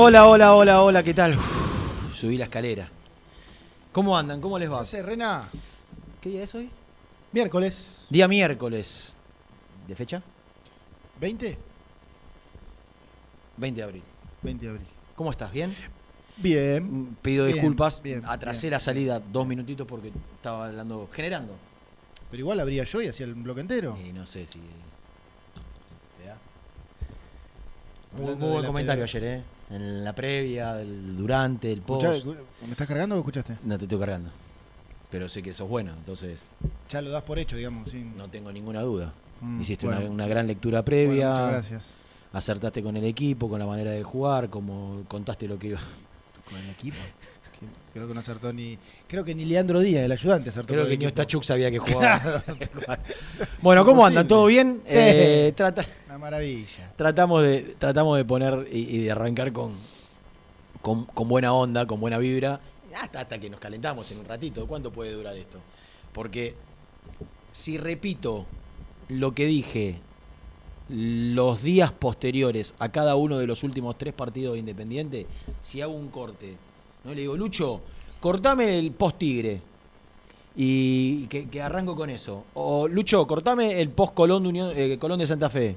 Hola, hola, hola, hola, ¿qué tal? Uf, subí la escalera. ¿Cómo andan? ¿Cómo les va? Sé, Rena. ¿Qué día es hoy? Miércoles Día miércoles. ¿De fecha? 20, 20 de abril. 20 de abril. ¿Cómo estás? ¿Bien? Bien. Mm, Pido Bien, disculpas. bien, Atrasé bien, la salida dos minutitos porque estaba hablando, generando. Pero igual abría yo y hacía el bloque entero. Y no sé si. Muy, buen comentario pelea. ayer, ¿eh? En la previa, el durante, el post. Escuchá, ¿Me estás cargando o escuchaste? No te estoy cargando. Pero sé que sos bueno, entonces Ya lo das por hecho, digamos. Sin... no tengo ninguna duda. Mm, Hiciste bueno. una, una gran lectura Bueno, previa. muchas gracias. acertaste con el equipo, con la manera de jugar, como contaste lo que iba. Con el equipo. Creo que no acertó ni. Creo que ni Leandro Díaz, el ayudante, acertó. Creo que ni. Ostachuk sabía que jugaba. bueno, ¿cómo andan? ¿Todo bien? Sí. Eh, trata- Maravilla. tratamos, de, tratamos de poner y, de arrancar con, con, con buena onda, con buena vibra, hasta, hasta que nos calentamos en un ratito. ¿Cuánto puede durar esto? Porque si repito lo que dije los días posteriores a cada uno de los últimos tres partidos de Independiente, si hago un corte, ¿no? le digo, Lucho, cortame el post Tigre. Y que, que arranco con eso. O Lucho, cortame el post Colón de, Unión- eh, Colón de Santa Fe.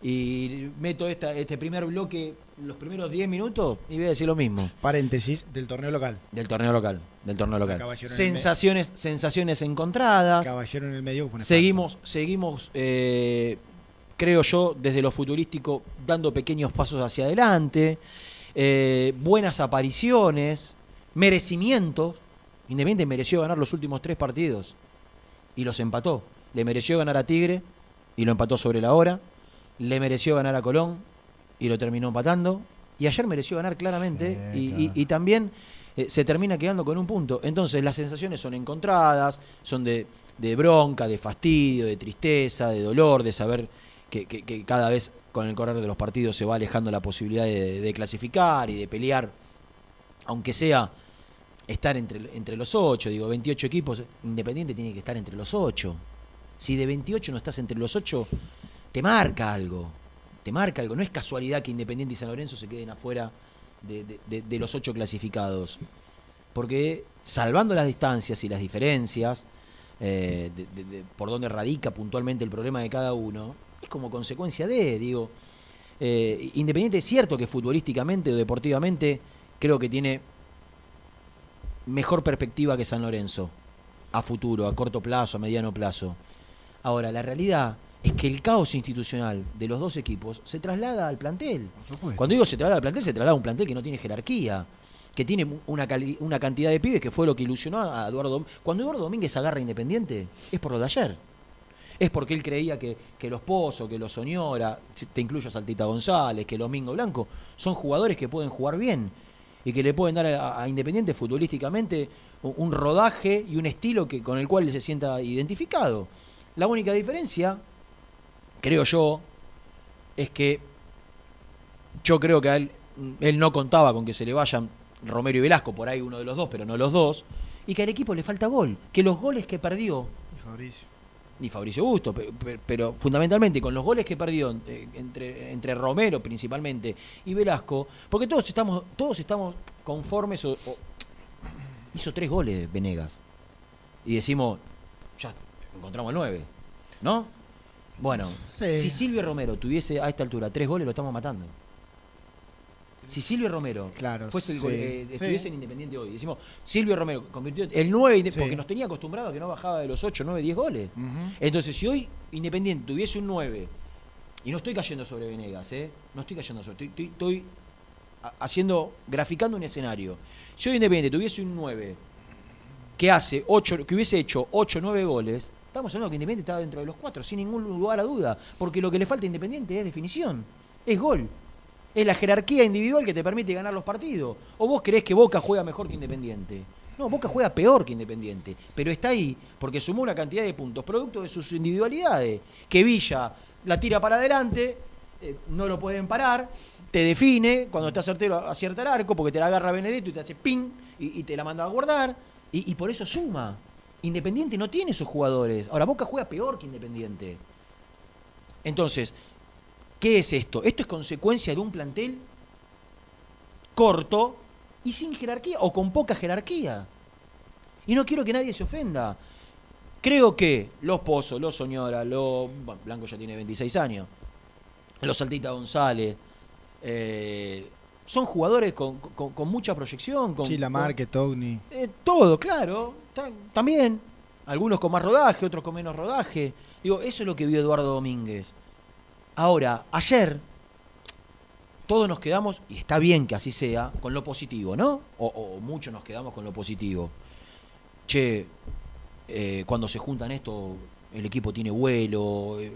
Y meto esta, este primer bloque, los primeros 10 minutos, y voy a decir lo mismo. Paréntesis del torneo local. Del torneo local. Del torneo local. Caballero en Sensaciones, sensaciones encontradas. Caballero en el medio. fue Seguimos, seguimos eh, creo yo, desde lo futurístico, dando pequeños pasos hacia adelante. Eh, buenas apariciones, merecimientos. Independiente mereció ganar los últimos tres partidos y los empató. Le mereció ganar a Tigre y lo empató sobre la hora. Le mereció ganar a Colón y lo terminó empatando. Y ayer mereció ganar claramente Sí, y, claro. y- y también eh, se termina quedando con un punto. Entonces las sensaciones son encontradas, son de, de bronca, de fastidio, de tristeza, de dolor, de saber que, que- que cada vez con el correr de los partidos se va alejando la posibilidad de, de clasificar y de pelear, aunque sea estar entre, entre los ocho, digo, 28 equipos, Independiente tiene que estar entre los ocho. Si de 28 no estás entre los ocho, te marca algo, te marca algo. No es casualidad que Independiente y San Lorenzo se queden afuera de, los ocho clasificados. Porque salvando las distancias y las diferencias, eh, por donde radica puntualmente el problema de cada uno, es como consecuencia de, digo, eh, Independiente es cierto que futbolísticamente o deportivamente creo que tiene mejor perspectiva que San Lorenzo, a futuro, a corto plazo, a mediano plazo. Ahora, la realidad es que el caos institucional de los dos equipos se traslada al plantel. Cuando digo se traslada al plantel, se traslada a un plantel que no tiene jerarquía, que tiene una, una cantidad de pibes que fue lo que ilusionó a Eduardo Dom- Cuando Eduardo Domínguez agarra Independiente, es por lo de ayer. Es porque él creía que, que los Pozos, que los Soñora, te incluyo a Saltita González, que los Mingo Blanco, son jugadores que pueden jugar bien y que le pueden dar a, a Independiente futbolísticamente un, un rodaje y un estilo que, con el cual él se sienta identificado. La única diferencia, creo yo, es que yo creo que a él, él no contaba con que se le vayan Romero y Velasco, por ahí uno de los dos, pero no los dos, y que al equipo le falta gol, que los goles que perdió Y Fabricio. y Fabricio Busto, pe- pe- pero, fundamentalmente con los goles que perdió eh, entre, entre Romero principalmente y Velasco, porque todos estamos, todos estamos conformes o, o- hizo tres goles Venegas. Y decimos, ya encontramos el nueve, ¿no? Bueno, Sí. si Silvio Romero tuviese a esta altura tres goles, lo estamos matando. Si Silvio Romero Claro, fuese el sí, gol- eh, sí. estuviese en Independiente hoy, decimos, Silvio Romero convirtió el 9, Sí. porque nos tenía acostumbrado a que no bajaba de los 8, 9, 10 goles. Entonces, si hoy Independiente tuviese un 9, y no estoy cayendo sobre Venegas, ¿eh? No estoy cayendo sobre. Estoy, estoy- estoy ha- haciendo, graficando un escenario. Si hoy Independiente tuviese un 9 que hace 8, que hubiese hecho 8, 9 goles, estamos hablando que Independiente estaba dentro de los 4, sin ningún lugar a duda. Porque lo que le falta a Independiente es definición, es gol. Es la jerarquía individual que te permite ganar los partidos. ¿O vos creés que Boca juega mejor que Independiente? No, Boca juega peor que Independiente, pero está ahí porque sumó una cantidad de puntos, producto de sus individualidades. Que Villa la tira para adelante, eh, no lo pueden parar, te define, cuando está certero acierta el arco, porque te la agarra Benedetto y te hace ping y, te la manda a guardar, y por eso suma. Independiente no tiene esos jugadores. Ahora, Boca juega peor que Independiente. Entonces, ¿qué es esto? Esto es consecuencia de un plantel corto y sin jerarquía, o con poca jerarquía. Y no quiero que nadie se ofenda. Creo que los Pozos, los Soñora, los. Bueno, Blanco ya tiene 26 años. Los Saltita González. eh, son jugadores con, con- con mucha proyección. Con, Chila con- Márquez, Togni. eh, todo, claro. ta- también. Algunos con más rodaje, otros con menos rodaje. Digo, eso es lo que vio Eduardo Domínguez. Ahora, ayer, todos nos quedamos, y está bien que así sea, con lo positivo, ¿no? O, o muchos nos quedamos con lo positivo. Che, eh, cuando se juntan esto, el equipo tiene vuelo. eh,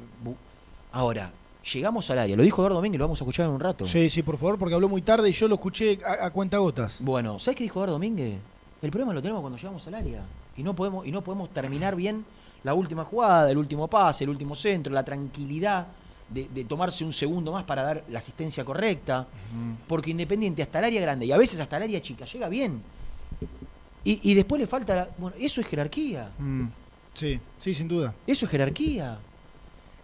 Ahora, llegamos al área. Lo dijo Eduardo Domínguez, lo vamos a escuchar en un rato. Sí, sí, por favor, porque habló muy tarde y yo lo escuché a, a cuenta gotas. Bueno, ¿sabes qué dijo Eduardo Domínguez? El problema lo tenemos cuando llegamos al área. Y no podemos, y no podemos terminar bien la última jugada, el último pase, el último centro, la tranquilidad de, de tomarse un segundo más para dar la asistencia correcta. Porque Independiente hasta el área grande y a veces hasta el área chica llega bien. Y, y después le falta. la- bueno, eso es jerarquía. Mm, Sí, sí, sin duda. Eso es jerarquía.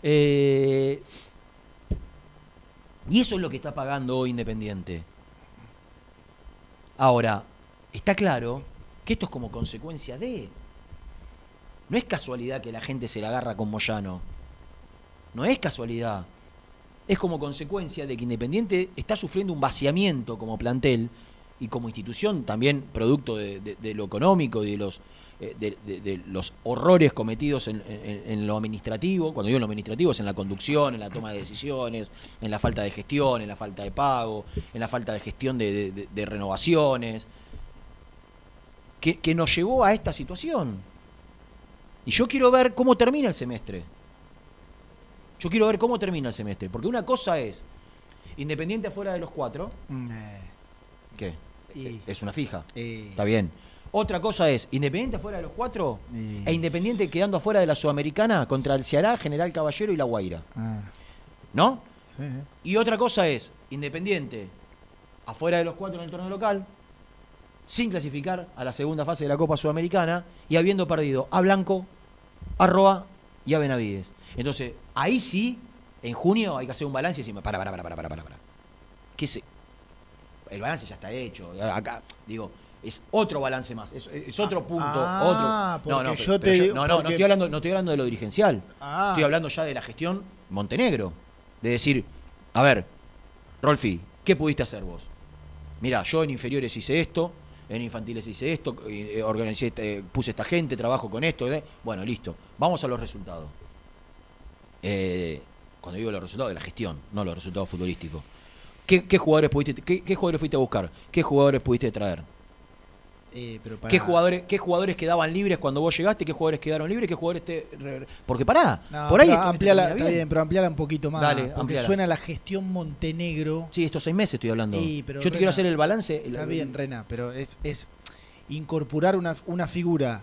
Eh, y eso es lo que está pagando hoy Independiente. Ahora, está claro que esto es como consecuencia de. No es casualidad que la gente se la agarra con Moyano. No es casualidad. Es como consecuencia de que Independiente está sufriendo un vaciamiento como plantel y como institución, también producto de, lo económico y de los, de, de- de los horrores cometidos en, en- en lo administrativo. Cuando digo en lo administrativo es en la conducción, en la toma de decisiones, en la falta de gestión, en la falta de pago, en la falta de gestión de, renovaciones, que, que nos llevó a esta situación. Y yo quiero ver cómo termina el semestre. Yo quiero ver cómo termina el semestre. Porque una cosa es Independiente afuera de los cuatro. Mm, eh, ¿Qué? y- Es una fija. eh, Está bien. Otra cosa es Independiente afuera de los cuatro y- e Independiente quedando afuera de la Sudamericana contra el Ceará, General Caballero y La Guaira. ah, ¿No? sí, sí. Y otra cosa es Independiente afuera de los cuatro en el torneo local, sin clasificar a la segunda fase de la Copa Sudamericana y habiendo perdido a Blanco, a Roa y a Benavides. Entonces, ahí sí, en junio hay que hacer un balance y decir, para, para, para, para, para, para, para. ¿Qué se? El balance ya está hecho. Acá, digo, es otro balance más, es, es otro punto, ah, otro. No, no, pero- yo pero te yo- digo- no, no, no estoy hablando, no estoy hablando de lo dirigencial. Ah, Estoy hablando ya de la gestión Montenegro. De decir, a ver, Rolfi, ¿qué pudiste hacer vos? Mira, yo en inferiores hice esto, en infantiles hice esto, eh, organicé, este- puse esta gente, trabajo con esto. eh. Bueno, listo. Vamos a los resultados. eh, cuando digo los resultados de la gestión, no los resultados futbolísticos. ¿Qué, qué jugadores pudiste, qué, qué jugadores fuiste a buscar? ¿Qué jugadores pudiste traer? Eh, pero para- ¿Qué jugadores, ¿Qué jugadores quedaban libres cuando vos llegaste? ¿Qué jugadores quedaron libres? ¿Qué jugadores te.? Porque pará, No, por ahí. esto ampliala, está bien. pero ampliala un poquito más. Dale, porque ampliala. suena la gestión Montenegro. Sí, estos seis meses estoy hablando. Sí, pero Yo te quiero hacer el balance. Está el- bien, Rena, pero es, es incorporar una, una figura,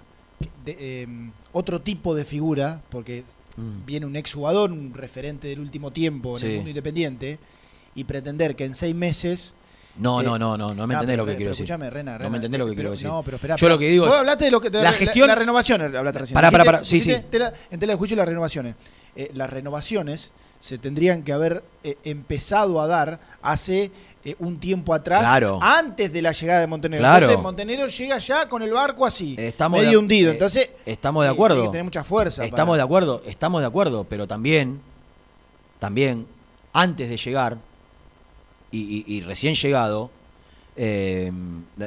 de, eh, otro tipo de figura, porque Mm. viene un exjugador, un referente del último tiempo en Sí. el mundo independiente, y pretender que en seis meses. No, eh, no, no, no, no me Ah, entendés lo que quiero decir. Escúchame, Rena, No me entendés lo que pero- quiero decir. No, pero espera. Yo lo que digo Vos es- hablaste de lo que la gestión- las renovaciones, hablaste recién. Pará, pará, pará, sí, sí. en tela de juicio las renovaciones. Eh, las renovaciones se tendrían que haber eh, empezado a dar hace eh, un tiempo atrás, Claro. antes de la llegada de Montenegro. Claro. Entonces Montenegro llega ya con el barco así, Estamos medio de- hundido. eh, Entonces estamos de eh, acuerdo. Tiene que tener mucha fuerza. Estamos para- de acuerdo, estamos de acuerdo, pero también, también, antes de llegar y, y- y recién llegado, eh,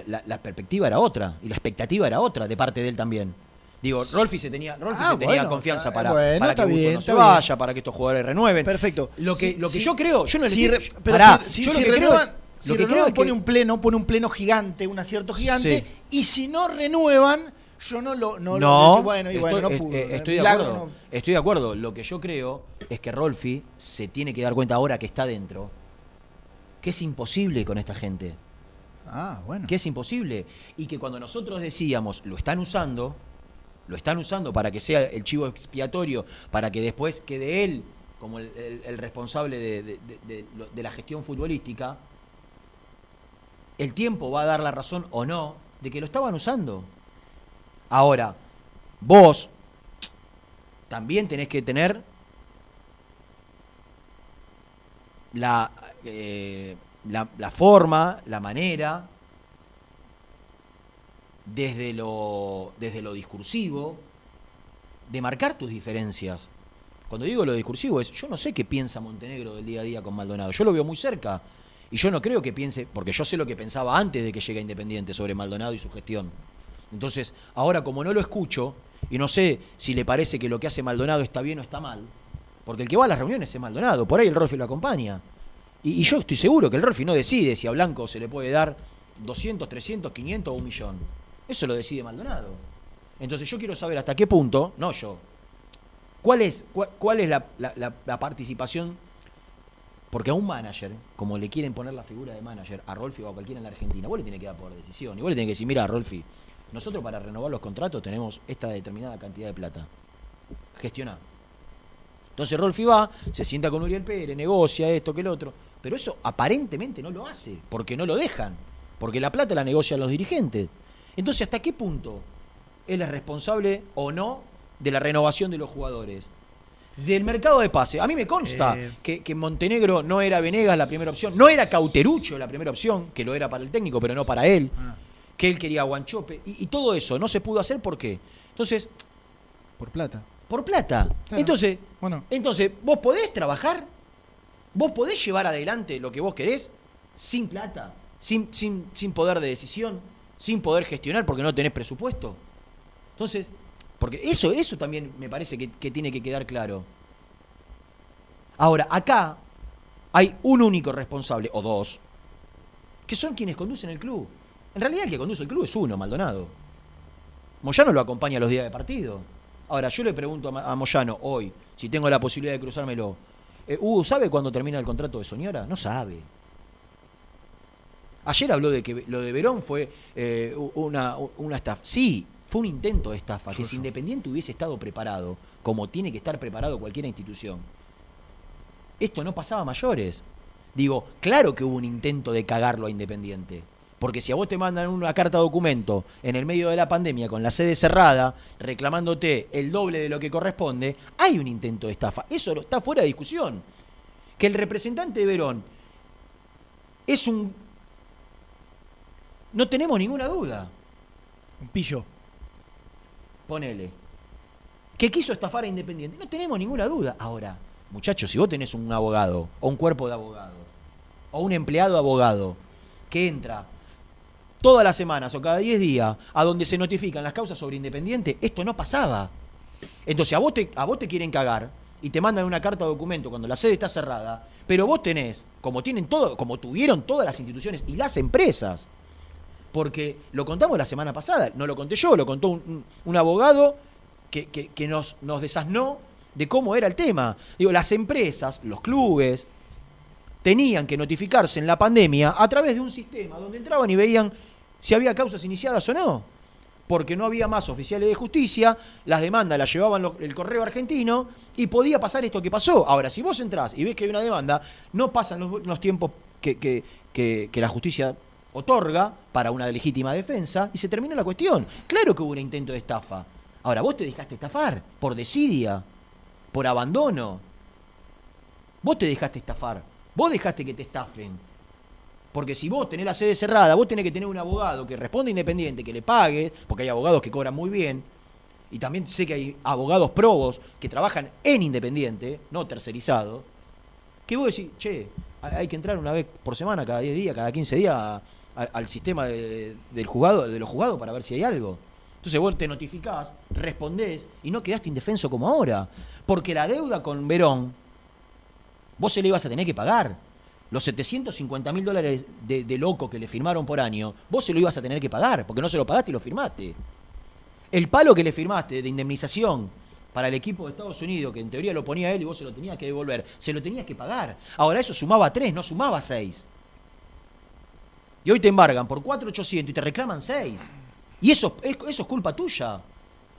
la, perspectiva era otra y la expectativa era otra de parte de él también. Digo, Rolfi se tenía, Rolfi Ah, se tenía bueno, confianza está- para, bueno, para que bien, no se bien. vaya, para que estos jugadores renueven. Perfecto. Lo que, Si- lo que si- yo creo, yo no le si Pará, si- yo lo que creo renuevan- es- si lo que renuevan pone que- un pleno, pone un pleno gigante, un acierto gigante, Sí. y si no renuevan, yo no lo no, lo- No, bueno, y bueno, estoy, no pudo. eh, estoy de acuerdo. no. Estoy de acuerdo. Lo que yo creo es que Rolfi se tiene que dar cuenta ahora que está dentro que es imposible con esta gente. Ah, bueno. Que es imposible. Y que cuando nosotros decíamos lo están usando, lo están usando para que sea el chivo expiatorio, para que después quede él como el, el- el responsable de, de- de- de lo- de la gestión futbolística, el tiempo va a dar la razón o no de que lo estaban usando. Ahora, vos también tenés que tener la, eh, la, la forma, la manera, desde lo, desde lo discursivo, de marcar tus diferencias. Cuando digo lo discursivo es, yo no sé qué piensa Montenegro del día a día con Maldonado, yo lo veo muy cerca. Y yo no creo que piense, porque yo sé lo que pensaba antes de que llegue Independiente sobre Maldonado y su gestión. Entonces, ahora como no lo escucho, y no sé si le parece que lo que hace Maldonado está bien o está mal, porque el que va a las reuniones es Maldonado, por ahí el Rolfi lo acompaña. Y, yo estoy seguro que el Rolfi no decide si a Blanco se le puede dar 200, 300, 500 o un millón. Eso lo decide Maldonado. Entonces yo quiero saber hasta qué punto, no yo, cuál es, cuál, cuál es la, la- la- participación, porque a un manager, como le quieren poner la figura de manager, a Rolfi o a cualquiera en la Argentina, vos le tenés que dar por decisión. Y le tenés que decir, mira, Rolfi, nosotros para renovar los contratos tenemos esta determinada cantidad de plata. Gestioná. Entonces Rolfi va, se sienta con Uriel Pérez, negocia esto, que el otro. Pero eso aparentemente no lo hace, porque no lo dejan. Porque la plata la negocian los dirigentes. Entonces, ¿hasta qué punto él es responsable o no de la renovación de los jugadores? Del mercado de pase. A mí me consta Eh. que, que Montenegro no era Venegas la primera opción, no era Cauterucho la primera opción, que lo era para el técnico, pero no para él, Ah, que él quería a Guanchope, y, y todo eso no se pudo hacer, ¿por qué? Entonces, por plata. por plata. Claro. Entonces, Bueno, entonces, vos podés trabajar, vos podés llevar adelante lo que vos querés sin plata, sin, sin, sin poder de decisión, sin poder gestionar porque no tenés presupuesto. Entonces, porque eso, eso también me parece que, que tiene que quedar claro. Ahora, acá hay un único responsable, o dos, que son quienes conducen el club. En realidad el que conduce el club es uno, Maldonado. Moyano lo acompaña los días de partido. Ahora, yo le pregunto a, Moyano hoy, si tengo la posibilidad de cruzármelo, eh, Hugo, ¿sabe cuándo termina el contrato de Soñora? No sabe. Ayer habló de que lo de Verón fue eh, una, una estafa. Sí, fue un intento de estafa, que si Independiente hubiese estado preparado, como tiene que estar preparado cualquier institución, esto no pasaba a mayores. Digo, claro que hubo un intento de cagarlo a Independiente. Porque si a vos te mandan una carta documento en el medio de la pandemia con la sede cerrada, reclamándote el doble de lo que corresponde, hay un intento de estafa. Eso está fuera de discusión. Que el representante de Verón es un... No tenemos ninguna duda. un pillo. Ponele. Que quiso estafar a Independiente. No tenemos ninguna duda. Ahora, muchachos, si vos tenés un abogado, o un cuerpo de abogados, o un empleado abogado, que entra todas las semanas o cada 10 días a donde se notifican las causas sobre Independiente, esto no pasaba. Entonces, a vos te, a vos te quieren cagar y te mandan una carta de documento cuando la sede está cerrada, pero vos tenés, como tienen todo, como tuvieron todas las instituciones y las empresas, porque lo contamos la semana pasada, no lo conté yo, lo contó un, un- abogado que, que- que nos, nos desasnó de cómo era el tema. Digo, las empresas, los clubes, tenían que notificarse en la pandemia a través de un sistema donde entraban y veían si había causas iniciadas o no. Porque no había más oficiales de justicia, las demandas las llevaban el correo argentino y podía pasar esto que pasó. Ahora, si vos entrás y ves que hay una demanda, no pasan los, tiempos que- que la justicia otorga para una legítima defensa y se termina la cuestión. Claro que hubo un intento de estafa. Ahora, vos te dejaste estafar por desidia, por abandono. Vos te dejaste estafar. Vos dejaste que te estafen. Porque si vos tenés la sede cerrada, vos tenés que tener un abogado que responda independiente, que le pague, porque hay abogados que cobran muy bien. Y también sé que hay abogados probos que trabajan en independiente, no tercerizado. Que vos decís, che, hay que entrar una vez por semana, cada 10 días, cada 15 días, a- al sistema de, del juzgado, de los juzgados para ver si hay algo. Entonces vos te notificás, respondés y no quedaste indefenso como ahora. Porque la deuda con Verón, vos se le ibas a tener que pagar. Los 750 mil dólares de, loco que le firmaron por año, vos se lo ibas a tener que pagar, porque no se lo pagaste y lo firmaste. El palo que le firmaste de indemnización para el equipo de Estados Unidos, que en teoría lo ponía él y vos se lo tenías que devolver, se lo tenías que pagar. Ahora eso sumaba 3, no sumaba 6. Y hoy te embargan por 4.800 y te reclaman 6. Y eso, es- eso es culpa tuya,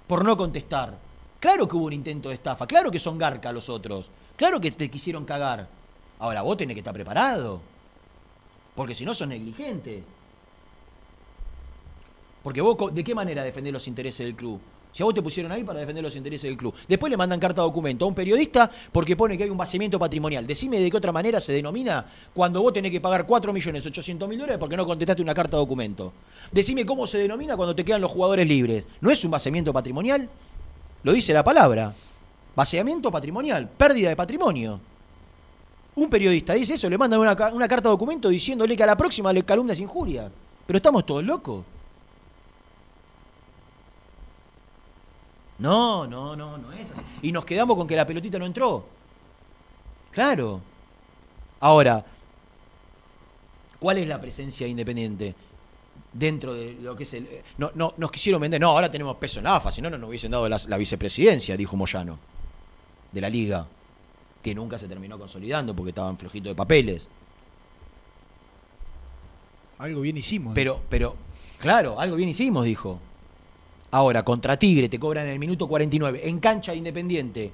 por no contestar. Claro que hubo un intento de estafa, claro que son garca los otros, claro que te quisieron cagar. Ahora vos tenés que estar preparado, porque si no sos negligente. Porque vos, ¿de qué manera defendés los intereses del club? Si a vos te pusieron ahí para defender los intereses del club. Después le mandan carta documento a un periodista porque pone que hay un vaciamiento patrimonial. Decime de qué otra manera se denomina cuando vos tenés que pagar 4.800.000 dólares porque no contestaste una carta documento. Decime cómo se denomina cuando te quedan los jugadores libres. ¿No es un vaciamiento patrimonial? Lo dice la palabra. Vaciamiento patrimonial, pérdida de patrimonio. Un periodista dice eso, le mandan una, ca- una carta de documento diciéndole que a la próxima le calumnias injurias. Pero estamos todos locos. No, no, no, no es así. Y nos quedamos con que la pelotita no entró. Claro. Ahora, ¿cuál es la presencia de independiente? Dentro de lo que es el. No, no, nos quisieron vender. No, ahora tenemos peso en AFA, si no, no nos hubiesen dado la, vicepresidencia, dijo Moyano, de la liga, que nunca se terminó consolidando porque estaban flojitos de papeles. Algo bien hicimos. Pero, pero, claro, algo bien hicimos, dijo. Ahora, contra Tigre te cobran en el minuto 49, en cancha de independiente.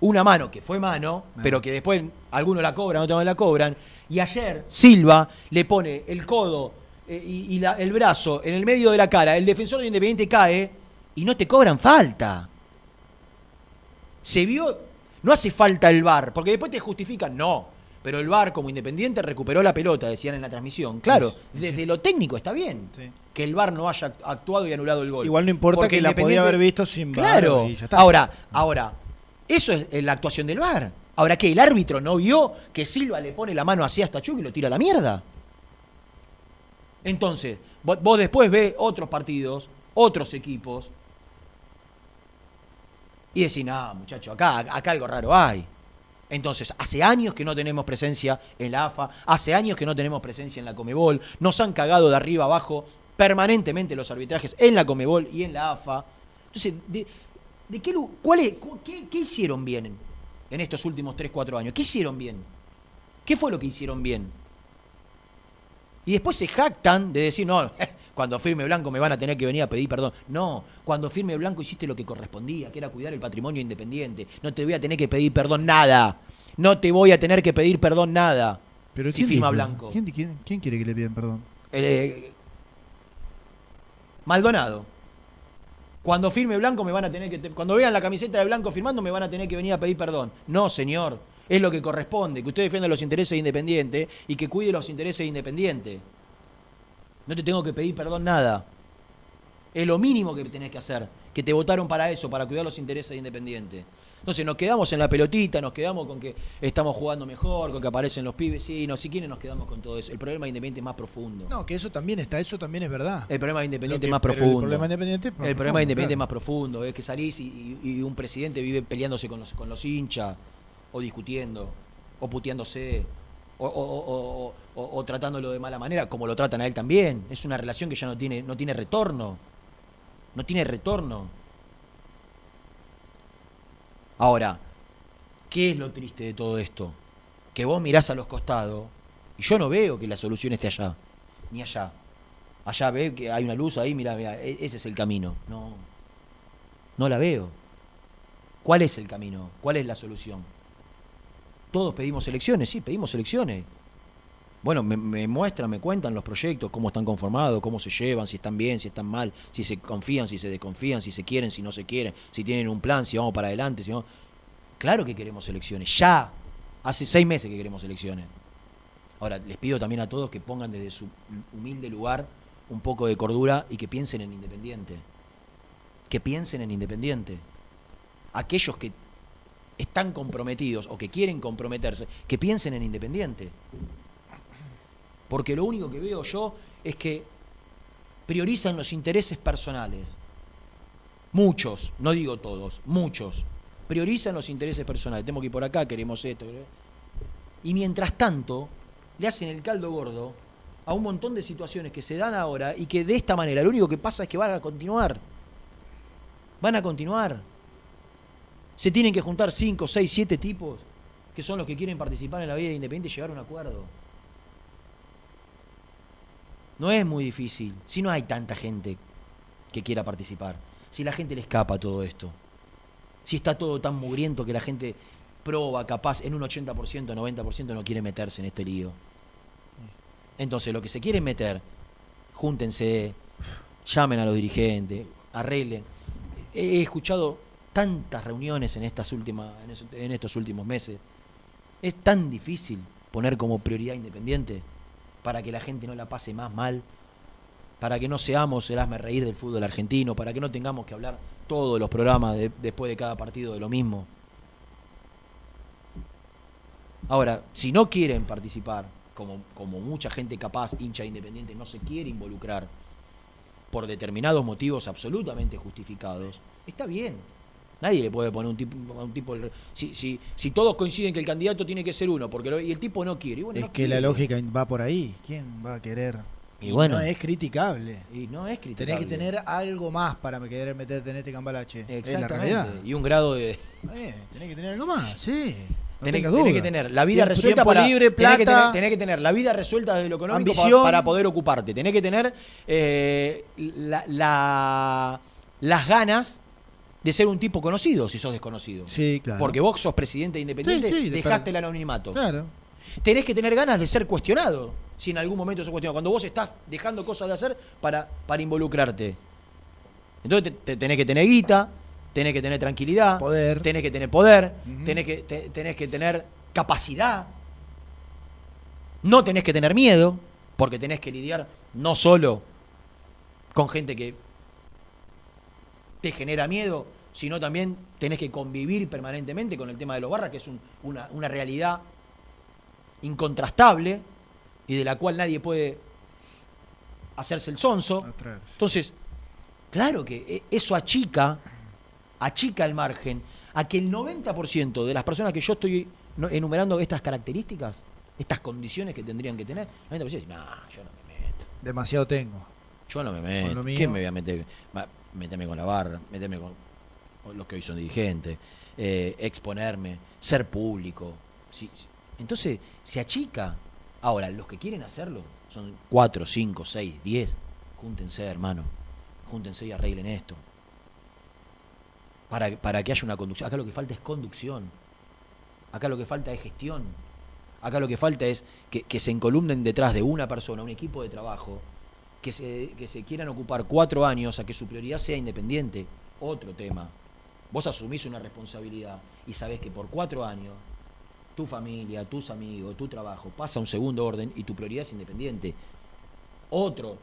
Una mano que fue mano, Ah. pero que después algunos la cobran, otros no la cobran. Y ayer Silva le pone el codo eh, y, y la- el brazo en el medio de la cara. El defensor de Independiente cae y no te cobran falta. Se vio, no hace falta el VAR, porque después te justifican, no. Pero el VAR como Independiente recuperó la pelota, decían en la transmisión. Claro, desde lo técnico está bien Sí. que el VAR no haya actuado y anulado el gol. Igual no importa Porque que la podía haber visto sin VAR Claro. y ya está. Ahora, ahora, eso es la actuación del VAR. Ahora que el árbitro no vio que Silva le pone la mano así a Stachuk y lo tira a la mierda. Entonces, vos, vos después ves otros partidos, otros equipos, y decís, no, muchacho, acá, acá algo raro hay. Entonces, hace años que no tenemos presencia en la AFA, hace años que no tenemos presencia en la Comebol, nos han cagado de arriba abajo permanentemente los arbitrajes en la Comebol y en la AFA. Entonces, ¿de, qué, cuál es- qué, qué hicieron bien en, en estos últimos 3, 4 años? ¿Qué hicieron bien? ¿Qué fue lo que hicieron bien? Y después se jactan de decir, no, cuando firme Blanco me van a tener que venir a pedir perdón. No, cuando firme Blanco hiciste lo que correspondía, que era cuidar el patrimonio independiente. No te voy a tener que pedir perdón nada. No te voy a tener que pedir perdón nada. Pero si ¿quién firma dijo? Blanco. ¿Quién, quién, quién quiere que le pidan perdón? Eh, Maldonado. Cuando firme Blanco me van a tener que cuando vean la camiseta de Blanco firmando me van a tener que venir a pedir perdón. No, señor, es lo que corresponde, que usted defienda los intereses de Independiente y que cuide los intereses de Independiente. No te tengo que pedir perdón nada. Es lo mínimo que tenés que hacer, que te votaron para eso, para cuidar los intereses de Independiente. Entonces nos quedamos en la pelotita, nos quedamos con que estamos jugando mejor, con que aparecen los pibes, sí, no sé quiénes nos quedamos con todo eso. El problema de Independiente es más profundo. No, que eso también está, eso también es verdad. El problema de Independiente es más profundo. El problema de Independiente es más El problema de profundo, Independiente es más profundo, es que salís y, y- y un presidente vive peleándose con los, con los hinchas, o discutiendo, o puteándose, o, tratándolo de mala manera, como lo tratan a él también. Es una relación que ya no tiene, no tiene retorno. No tiene retorno. Ahora, ¿qué es lo triste de todo esto? Que vos mirás a los costados y yo no veo que la solución esté allá, ni allá. Allá ve que hay una luz ahí, mira, mira, e- ese es el camino. No, no la veo. ¿Cuál es el camino? ¿Cuál es la solución? Todos pedimos elecciones, sí, pedimos elecciones. Bueno, me, muestran, me cuentan los proyectos, cómo están conformados, cómo se llevan, si están bien, si están mal, si se confían, si se desconfían, si se quieren, si no se quieren, si tienen un plan, si vamos para adelante, si vamos... Claro que queremos elecciones, ya. Hace seis meses que queremos elecciones. Ahora, les pido también a todos que pongan desde su humilde lugar un poco de cordura y que piensen en Independiente. Que piensen en Independiente. Aquellos que están comprometidos o que quieren comprometerse, que piensen en Independiente. Porque lo único que veo yo es que priorizan los intereses personales. Muchos, no digo todos, muchos. Priorizan los intereses personales. Tenemos que ir por acá, queremos esto. Y mientras tanto, le hacen el caldo gordo a un montón de situaciones que se dan ahora y que de esta manera lo único que pasa es que van a continuar. Van a continuar. Se tienen que juntar 5, 6, 7 tipos que son los que quieren participar en la vida independiente y llegar a un acuerdo. No es muy difícil, si no hay tanta gente que quiera participar, si la gente le escapa todo esto, si está todo tan mugriento que la gente proba, capaz, en un 80%, 90% no quiere meterse en este lío. Entonces, lo que se quieren meter, júntense, llamen a los dirigentes, arreglen. He escuchado tantas reuniones en estas últimas, en es- en estos últimos meses. Es tan difícil poner como prioridad independiente para que la gente no la pase más mal, para que no seamos el hazme reír del fútbol argentino, para que no tengamos que hablar todos los programas de- después de cada partido de lo mismo. Ahora, si no quieren participar, como, como mucha gente capaz, hincha independiente, no se quiere involucrar por determinados motivos absolutamente justificados, está bien. Nadie le puede poner un tipo, a un tipo si, si, si todos coinciden que el candidato tiene que ser uno, porque lo- y el tipo no quiere. bueno, Es no que la lógica va por ahí. ¿Quién va a querer? Y bueno. no es criticable. Y no es criticable. Tenés que tener algo más para querer meterte en este cambalache. Es la Exactamente. realidad. y un grado de. Eh, tenés que tener algo más, sí. No Tenés, que tener la vida resuelta para. libre, tenés, que plata. tener, tenés que tener la vida resuelta desde lo económico pa- Ambición. para poder ocuparte. Tenés que tener eh, la- la- las ganas de ser un tipo conocido si sos desconocido. Sí, claro. Porque vos sos presidente independiente, Sí, sí, de dejaste per- el anonimato. Claro. Tenés que tener ganas de ser cuestionado. Si en algún momento sos cuestionado. Cuando vos estás dejando cosas de hacer para, para involucrarte. Entonces te, te- tenés que tener guita, tenés que tener tranquilidad, Poder. tenés que tener poder, tenés, que, te- tenés que tener capacidad. No tenés que tener miedo, porque tenés que lidiar no solo con gente que te genera miedo, sino también tenés que convivir permanentemente con el tema de los barras, que es un- una, una realidad incontrastable y de la cual nadie puede hacerse el sonso. Entonces, claro que e- eso achica, achica el margen a que el 90% de las personas que yo estoy enumerando estas características, estas condiciones que tendrían que tener, el 90% dice, no, yo no me meto. Demasiado tengo. Yo no me meto. ¿Qué me voy a meter? Meterme con la barra, meterme con los que hoy son dirigentes, eh, exponerme, ser público. Sí. Entonces, se achica. Ahora, los que quieren hacerlo son 4, 5, 6, 10. Júntense, hermano. Júntense y arreglen esto. Para, para que haya una conducción. Acá lo que falta es conducción. Acá lo que falta es gestión. Acá lo que falta es que se encolumnen detrás de una persona, un equipo de trabajo, que se, que se quieran ocupar cuatro años a que su prioridad sea independiente. Otro tema. Vos asumís una responsabilidad y sabés que por cuatro años tu familia, tus amigos, tu trabajo pasa a un segundo orden y tu prioridad es independiente. Otro,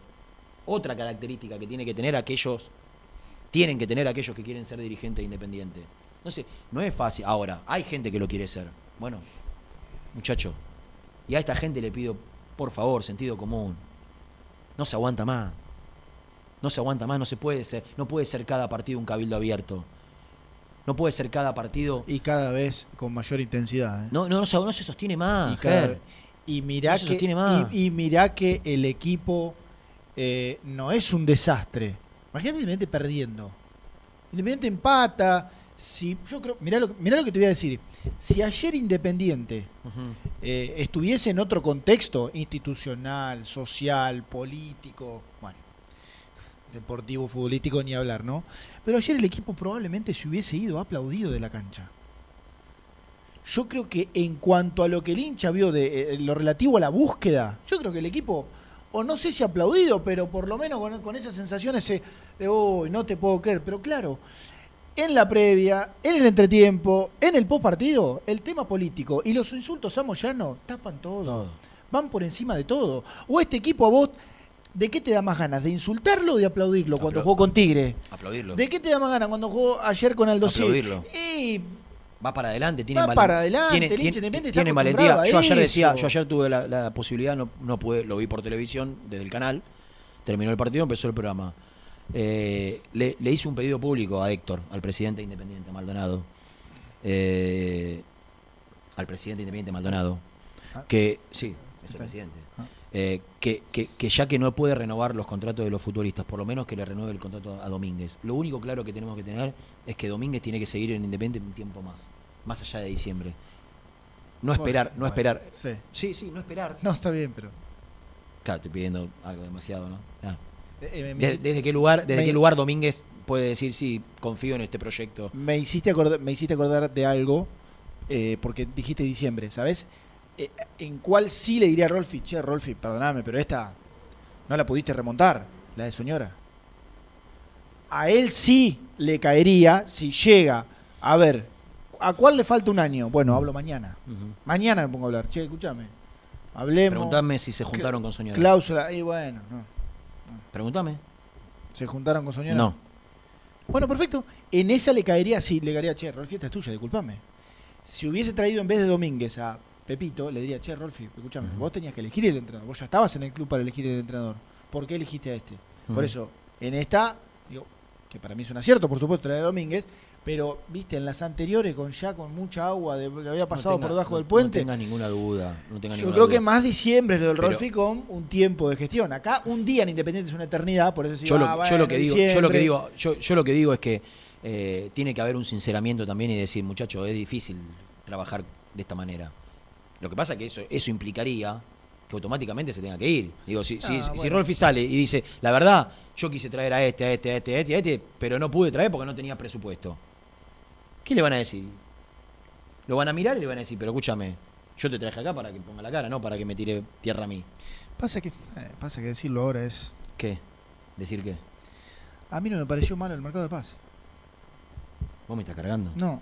otra característica que tiene que tener aquellos, tienen que tener aquellos que quieren ser dirigentes independientes. No sé, no es fácil. Ahora, hay gente que lo quiere ser. Bueno, muchacho, y a esta gente le pido, por favor, sentido común. No se aguanta más. No se aguanta más, no se puede ser, no puede ser cada partido un cabildo abierto. No puede ser cada partido. Y cada vez con mayor intensidad. ¿eh? No, no, no, se, no se sostiene más. y, cada y mirá No se que, más. y, y mirá que el equipo eh, no es un desastre. Imagínate Independiente perdiendo. Independiente empata. Si, yo creo, mirá lo, mirá lo que te voy a decir. Si ayer Independiente eh, estuviese en otro contexto institucional, social, político, bueno, deportivo, futbolístico, ni hablar, ¿no? Pero ayer el equipo probablemente se hubiese ido aplaudido de la cancha. Yo creo que en cuanto a lo que el hincha vio de eh, lo relativo a la búsqueda, yo creo que el equipo, o no sé si aplaudido, pero por lo menos con, con esas sensaciones de, de, "Uy, no te puedo creer, pero claro, en la previa, en el entretiempo, en el postpartido, el tema político y los insultos a Moyano tapan todo. Todo. Van por encima de todo. O este equipo a vos, ¿de qué te da más ganas? ¿De insultarlo o de aplaudirlo cuando jugó con Tigre? Aplaudirlo. ¿De qué te da más ganas cuando jugó ayer con Aldo? Aplaudirlo. Y Va para adelante, tiene Va para adelante, tiene, tiene- independiente valentía. Yo ayer decía, yo ayer tuve la, la posibilidad, no, no pude, lo vi por televisión desde el canal, terminó el partido, empezó el programa. Eh, le, le hice un pedido público a Héctor, al presidente independiente Maldonado, eh, al presidente independiente Maldonado, Ah. que sí, es el presidente. Ah. Eh, que, que- que ya que no puede renovar los contratos de los futbolistas, por lo menos que le renueve el contrato a Domínguez. Lo único claro que tenemos que tener es que Domínguez tiene que seguir en Independiente un tiempo más, más allá de diciembre. No Bueno, esperar, no bueno, esperar. Sí. Sí, sí, no esperar. No, está bien, pero. Claro, estoy pidiendo algo demasiado, ¿no? Ah. Eh, eh, ¿Desde, qué lugar, desde me- qué lugar Domínguez puede decir sí, confío en este proyecto? me hiciste acordar, me hiciste acordar de algo, eh, porque dijiste diciembre, ¿sabes? Eh, ¿En cuál sí le diría a Rolfi? Che, Rolfi, perdóname, pero esta no la pudiste remontar, la de Soñora. A él sí le caería si llega. A ver, ¿a cuál le falta un año? Bueno, hablo mañana. Mañana me pongo a hablar. Che, escúchame. Hablemos. Preguntame si se juntaron con Soñora. Cláusula. Y bueno, no. Preguntame. ¿Se juntaron con Soñora? No. Bueno, perfecto. En esa le caería, sí, le caería, che, Rolfi, esta es tuya, disculpame. Si hubiese traído en vez de Domínguez a Pepito, le diría, che, Rolfi, escúchame, vos tenías que elegir el entrenador. Vos ya estabas en el club para elegir el entrenador. ¿Por qué elegiste a este? Por eso, en esta, digo, que para mí es un acierto, por supuesto, la de Domínguez, pero, viste, en las anteriores, con ya con mucha agua de, que había pasado No tenga- por debajo no- del puente, No tenga ninguna duda. No tenga yo creo duda. que más diciembre es lo del Pero- Rolfi con un tiempo de gestión. Acá un día en Independiente es una eternidad, por eso yo, lo, ah, yo lo que digo, yo lo que digo, yo, yo lo que digo es que eh, tiene que haber un sinceramiento también y decir, muchachos, es difícil trabajar de esta manera. Lo que pasa es que eso, eso implicaría que automáticamente se tenga que ir. Digo, si, si, Ah, si bueno. Rolfi sale y dice, la verdad, yo quise traer a este, a este, a este, a este, a este, pero no pude traer porque no tenía presupuesto. ¿Qué le van a decir? Lo van a mirar y le van a decir, pero escúchame, yo te traje acá para que ponga la cara, no para que me tire tierra a mí. Pasa que, eh, pasa que decirlo ahora es. ¿Qué? ¿Decir qué? A mí no me pareció malo el mercado de pase. ¿Vos me estás cargando? No.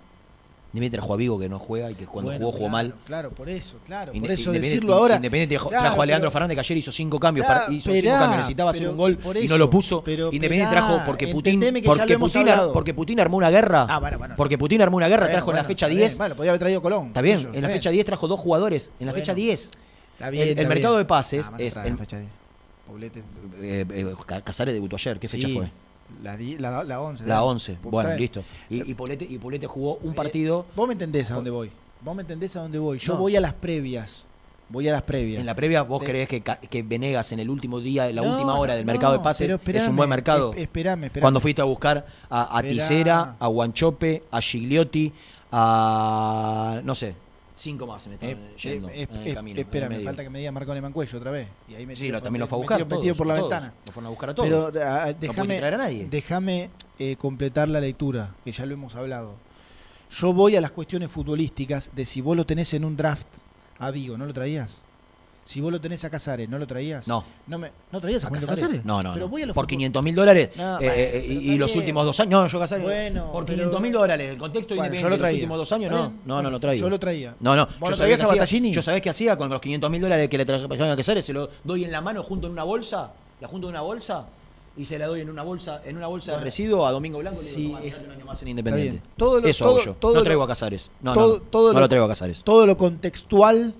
Independiente trajo a Vigo que no juega y que cuando Bueno, jugó jugó mal. Claro, por eso, claro. Inde- Por eso decirlo ahora. Independiente trajo, Claro, a Leandro pero- Fernández que ayer hizo cinco cambios. Claro, hizo esperá, cinco cambios, necesitaba hacer un gol y no lo puso. pero Independiente trajo porque Putin, porque, Putin ar- porque Putin armó una guerra. Ah, bueno, bueno. Porque Putin armó una guerra, trajo en la fecha está 10. bien, Bueno, podía haber traído Colón. Está bien, en la fecha bien. 10 trajo dos jugadores. En la fecha 10. Está bien, el- mercado bien. de pases Ah, es en- la fecha 10. Poblete. Eh, eh, Ca- Casares debutó ayer. ¿Qué fecha fue? La, di- la, la 11. La dale. 11. Está Bueno, bien. listo. Y, y, Polete, y Polete jugó un Eh, partido. Vos me entendés a dónde voy. Vos me entendés a dónde voy. Yo No. voy a las previas. Voy a las previas. En la previa, ¿vos de- creés que, que Venegas en el último día, en la No, última hora del no, mercado de pases, es un buen mercado? es- Esperame, esperame. Cuando fuiste a buscar a, a. Tisera, a Guanchope, a Gigliotti, a. no sé, cinco más se me están Eh, yendo eh, en el eh, camino. espera, me falta que me diga Marcone Mancuello otra vez. Y ahí me Sí, lo- también lo fue a buscar. me por la todos. ventana. Lo fueron a buscar a todos. Pero ah, pudiste déjame, traer a nadie. déjame eh, completar la lectura, que ya lo hemos hablado. Yo voy a las cuestiones futbolísticas de si vos lo tenés en un draft a Vigo, ¿no lo traías? Si vos lo tenés a Casares, ¿no lo traías? No. ¿No, me, ¿no traías a, ¿A Juanito Casares? Casares? No, no. Pero no. voy a los por futbol- 500 mil dólares. No, eh, eh, y, los últimos dos años. No, yo Casares. Bueno, por pero- 500 mil dólares. El contexto Bueno, independiente yo lo de los traía. últimos dos años, no. No, no lo traía. Yo lo traía. No, no. ¿Vos Yo traías qué a hacía- Battaglini? Yo sabés qué hacía con los 500 mil dólares que le trajeron a Casares, se lo doy en la mano junto en una bolsa, la junto en una bolsa y se la doy en una bolsa, en una bolsa de Bueno. residuo a Domingo Blanco y le Sí, digo, "Tomá, es- quédate un año más en Independiente. Todo lo- Eso todo- hago yo. todo no traigo a Casares. No, todo- no, todo no lo- lo traigo a Casares. Todo lo contextual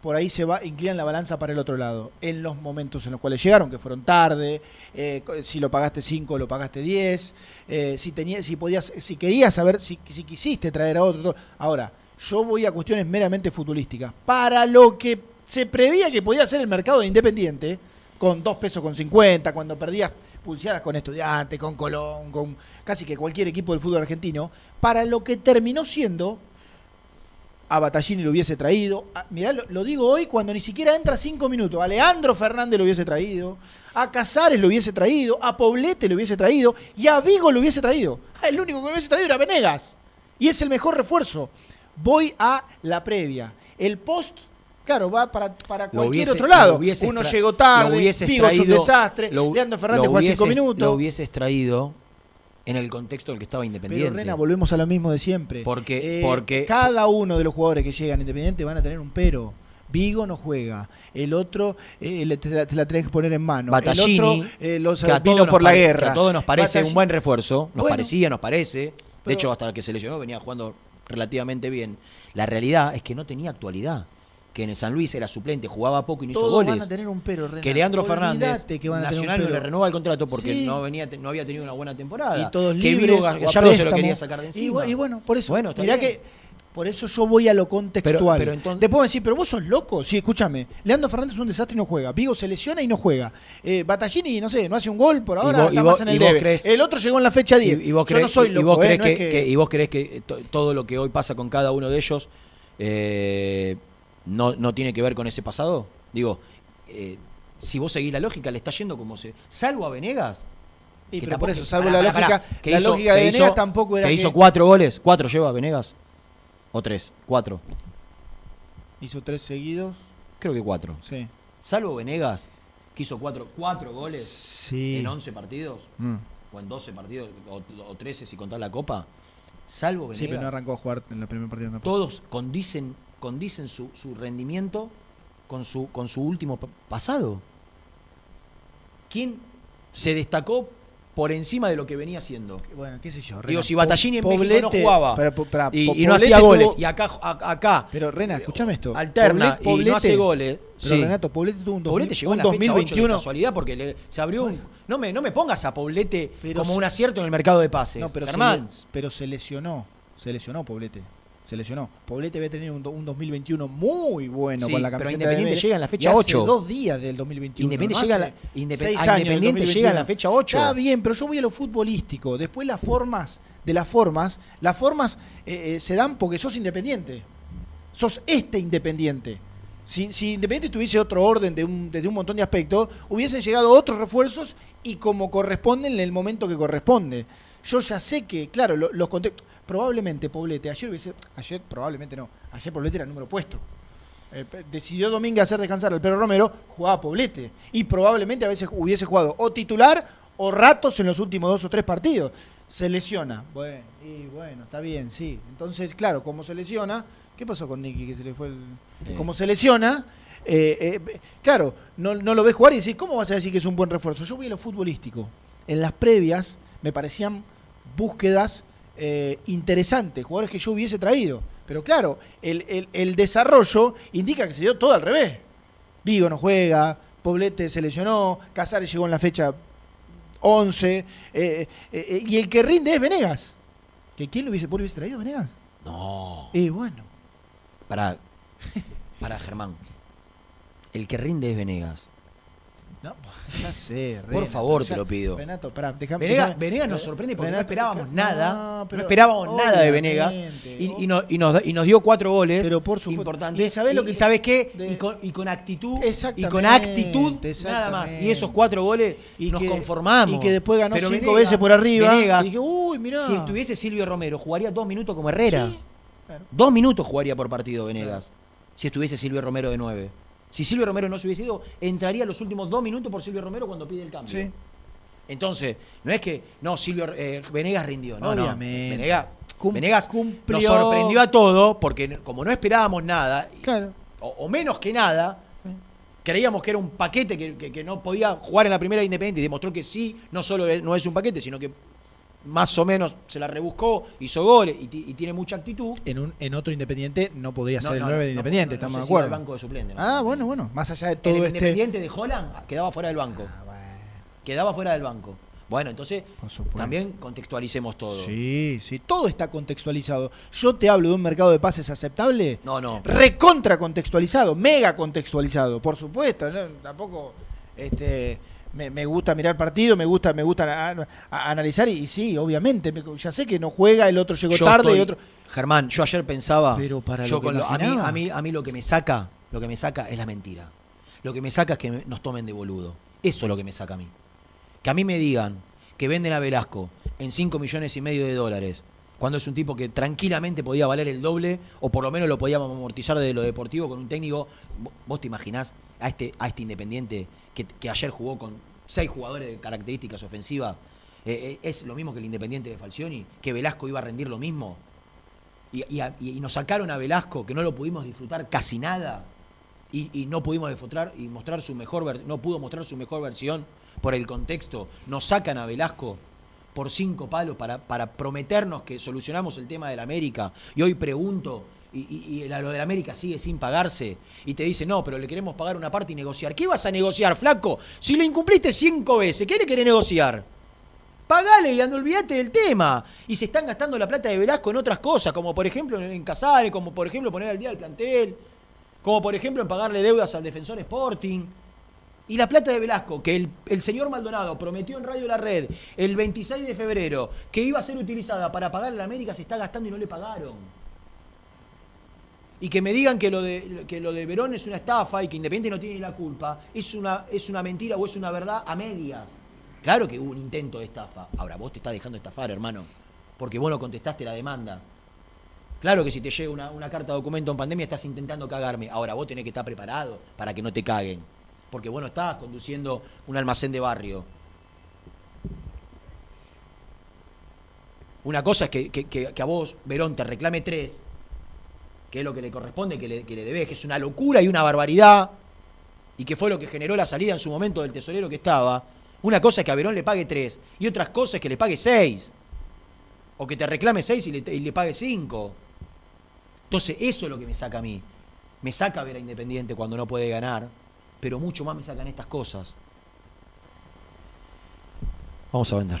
por ahí se va, inclina la balanza para el otro lado. En los momentos en los cuales llegaron, que fueron tarde, eh, si lo pagaste 5, lo pagaste 10, eh, si tenías, si podías, si querías saber, si, si quisiste traer a otro. Ahora, yo voy a cuestiones meramente futbolísticas. Para lo que se preveía que podía ser el mercado de Independiente, con 2 pesos con 50, cuando perdías pulseadas con Estudiantes, con Colón, con casi que cualquier equipo del fútbol argentino, para lo que terminó siendo a Battaglini lo hubiese traído. A- mirá, lo, lo digo hoy cuando ni siquiera entra cinco minutos. A Leandro Fernández lo hubiese traído. A Casares lo hubiese traído. A Poblete lo hubiese traído. Y a Vigo lo hubiese traído. Ah, el único que lo hubiese traído era Venegas. Y es el mejor refuerzo. Voy a la previa. El post, claro, va para, cualquier hubiese- otro lado. Uno llegó tarde. Vigo es un desastre. lo- Leandro Fernández lo juega cinco minutos. Lo hubieses traído en el contexto del que estaba Independiente. Pero Rena, volvemos a lo mismo de siempre. Porque- Eh, porque- cada uno de los jugadores que llegan a Independiente van a tener un pero. Vigo no juega, el otro eh, le- te, la, la tenés que poner en mano. Battaglini, el otro eh, los vino por la guerra. que a todos nos parece un buen refuerzo. Nos Bueno. parecía, nos parece. De Pero- hecho, hasta que se lesionó venía jugando relativamente bien. La realidad es que no tenía actualidad. Que en el San Luis era suplente, jugaba poco y no hizo goles. van a tener un pero, Rena. que Leandro Fernández, que van a Nacional le renueva el contrato porque Sí. no, venía, no había tenido una buena temporada. y todos que libres, a Gallardo se lo préstamo. quería sacar de Y encima. Y, bueno, por eso. Bueno, está mirá que por eso yo voy a lo contextual. Pero- pero entonces- Después decir, pero vos sos loco. Sí, escúchame. Leandro Fernández es un desastre y no juega. Vigo se lesiona y no juega. Eh, Battaglini, no sé, no hace un gol por ahora, vos- está y vos- más en y el vos crees- el otro llegó en la fecha 10. Y, y vos yo no soy y loco, eh, no que, es que- que- y vos crees que to- todo lo que hoy pasa con cada uno de ellos eh, no, no tiene que ver con ese pasado. Digo, eh, si vos seguís la lógica, le está yendo como se. Salvo a Venegas. Pero por eso, salvo pará, la pará, lógica, pará, que la hizo- lógica de Venegas hizo- tampoco era que que hizo cuatro goles. ¿Cuatro lleva Venegas? ¿O tres? ¿Cuatro? hizo tres seguidos. Creo que cuatro. Sí. Salvo Venegas, que hizo cuatro, cuatro goles Sí. en 11 partidos, Mm. o en 12 partidos, o, o 13 si contás la Copa. Salvo Venegas. Sí, pero no arrancó a jugar en la primera partida todos condicen, condicen su, su rendimiento con su, con su último pa- pasado. ¿Quién se destacó por encima de lo que venía haciendo? Bueno, qué sé yo. Digo, si Battaglini en Po- México no Poblete- jugaba y, no Poblete hacía tuvo- goles, y acá, a- acá Pero Rena, escúchame esto. alterna Poblete- y no hace Poblete- goles. Pero sí. Renato, Poblete tuvo un, Poblete 2000 llegó un en la fecha 8 de 2021. casualidad porque le- se abrió un... No me, no me pongas a Poblete Pero como un acierto en el mercado de pases. No, Germán, pero se lesionó. Se lesionó Poblete. Se lesionó. Poblete tenido un, do- un 2021 muy bueno Sí, con la pero camiseta Independiente de llega en la fecha y hace 8. dos días del 2021. Independiente no llega a la- Independ- seis a años del Independiente llega en la 2021. fecha 8. Está bien, pero yo voy a lo futbolístico. Después las formas, de las formas, las formas eh, eh, se dan porque sos independiente. Sos este independiente. Si, si Independiente tuviese otro orden de un, desde un montón de aspectos, hubiesen llegado otros refuerzos y como corresponden en el momento que corresponde. Yo ya sé que, claro, lo- los contextos. Probablemente Poblete, ayer hubiese. Ayer, probablemente no. Ayer Poblete era número puesto. Eh, decidió Domínguez hacer descansar al Pedro Romero, jugaba Poblete. Y probablemente a veces hubiese jugado o titular o ratos en los últimos dos o tres partidos. Se lesiona. Bueno, y bueno, está bien, sí. Entonces, claro, como se lesiona. ¿Qué pasó con Nicky que se le fue el. Eh. Como se lesiona. eh, claro, no, no lo ves jugar y decís, ¿cómo vas a decir que es un buen refuerzo? Yo voy a lo futbolístico. En las previas me parecían búsquedas eh, interesantes, jugadores que yo hubiese traído. Pero claro, el, el- el desarrollo indica que se dio todo al revés. Vigo no juega, Poblete se lesionó, Casares llegó en la fecha 11, eh, eh, eh, y el que rinde es Venegas. ¿Que ¿Quién lo hubiese, vos lo hubiese traído, Venegas? No. Y bueno, Para, para Germán. El que rinde es Venegas. No, ya sé, Por favor, ya- te lo pido. Renato, pará, déjame. Venegas, Venegas nos Re- sorprende porque no esperábamos no, nada. pero no esperábamos nada de Venegas. Y, y no- y nos, y nos dio cuatro goles Pero por supuesto. importantes. ¿Y sabés lo que- sabes qué? de- y, con, y con actitud. Y con actitud, nada más. Y esos cuatro goles Y nos que- conformamos. Y que después ganó Pero cinco Venegas- veces por arriba. Venegas, y dije, uy, mirá. si estuviese Silvio Romero, jugaría dos minutos como Herrera. Sí, claro. Dos minutos jugaría por partido Venegas. Si estuviese Silvio Romero de nueve. Si Silvio Romero no se hubiese ido, entraría los últimos dos minutos por Silvio Romero cuando pide el cambio. Sí. Entonces, no es que, no, Silvio eh, Venegas rindió. No, no. Venegas, Cum- Venegas cumplió. nos sorprendió a todos porque como no esperábamos nada, Claro. o, o menos que nada, creíamos que era un paquete que, que- que no podía jugar en la primera de Independiente y demostró que sí, no solo no es un paquete, sino que más o menos se la rebuscó, hizo goles y, ti- y tiene mucha actitud. En, un, en otro Independiente no podría No, ser el no, 9 de Independiente, estamos de acuerdo. al banco de suplente. Ah, bueno, bueno. Más allá de todo el este. Independiente de Holland quedaba fuera del banco. Ah, bueno, Quedaba fuera del banco. Bueno, entonces también contextualicemos todo. Sí, sí, todo está contextualizado. Yo te hablo de un mercado de pases aceptable, No, no. recontra contextualizado, mega contextualizado, por supuesto. Tampoco este, me, me gusta mirar partido, me gusta, me gusta a- a- analizar y, y sí, obviamente, me- ya sé que no juega, el otro llegó Yo tarde y estoy- otro. Germán, yo ayer pensaba. Pero para yo lo con lo- a, mí, a, mí, a mí lo que me saca, lo que me saca es la mentira. Lo que me saca es que nos tomen de boludo. Eso es lo que me saca a mí. Que a mí me digan que venden a Velasco en 5 millones y medio de dólares, cuando es un tipo que tranquilamente podía valer el doble, o por lo menos lo podíamos amortizar de lo deportivo con un técnico. Vo- ¿Vos te imaginás a este, a este Independiente que, ayer jugó con seis jugadores de características ofensivas? Eh, eh, es lo mismo que el Independiente de Falcioni, que Velasco iba a rendir lo mismo. Y, nos sacaron a Velasco, que no lo pudimos disfrutar casi nada. Y, y no pudimos disfrutar y mostrar su mejor no pudo mostrar su mejor versión por el contexto. Nos sacan a Velasco por cinco palos para, para prometernos que solucionamos el tema del América. Y hoy pregunto, y, y- y lo del América sigue sin pagarse, y te dice, no, pero le queremos pagar una parte y negociar. ¿Qué vas a negociar, flaco? Si lo incumpliste cinco veces, ¿qué le querés negociar? Pagale y ando, olvídate del tema. Y se están gastando la plata de Velasco en otras cosas, como por ejemplo en Casares, como por ejemplo poner al día del plantel, como por ejemplo en pagarle deudas al defensor Sporting. Y la plata de Velasco, que el, el señor Maldonado prometió en Radio La Red el 26 de febrero que iba a ser utilizada para pagar a la América, se está gastando y no le pagaron. Y que me digan que lo de, que lo de Verón es una estafa y que Independiente no tiene la culpa, es una, es una mentira o es una verdad a medias. Claro que hubo un intento de estafa. Ahora, vos te estás dejando estafar, hermano, porque vos no contestaste la demanda. Claro que si te llega una, una carta de documento en pandemia estás intentando cagarme. Ahora, vos tenés que estar preparado para que no te caguen. Porque vos no estás conduciendo un almacén de barrio. Una cosa es que, que- que- que a vos, Verón, te reclame tres, que es lo que le corresponde, que le, que que es una locura y una barbaridad, y que fue lo que generó la salida en su momento del tesorero que estaba. Una cosa es que a Verón le pague tres, y otras cosas es que le pague seis. O que te reclame seis y le, y le pague cinco. Entonces, eso es lo que me saca a mí. Me saca ver a Independiente cuando no puede ganar, pero mucho más me sacan estas cosas. Vamos a vender.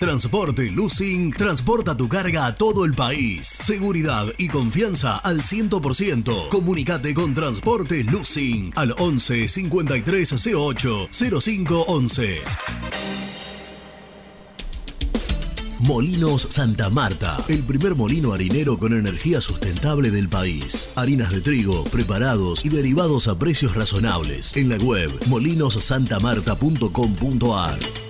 Transporte Lucing transporta tu carga a todo el país. Seguridad y confianza al 100%. Comunicate con Transporte Lucing al 11 5308 0511. Molinos Santa Marta, el primer molino harinero con energía sustentable del país. Harinas de trigo, preparados y derivados a precios razonables. En la web molinosantamarta.com.ar.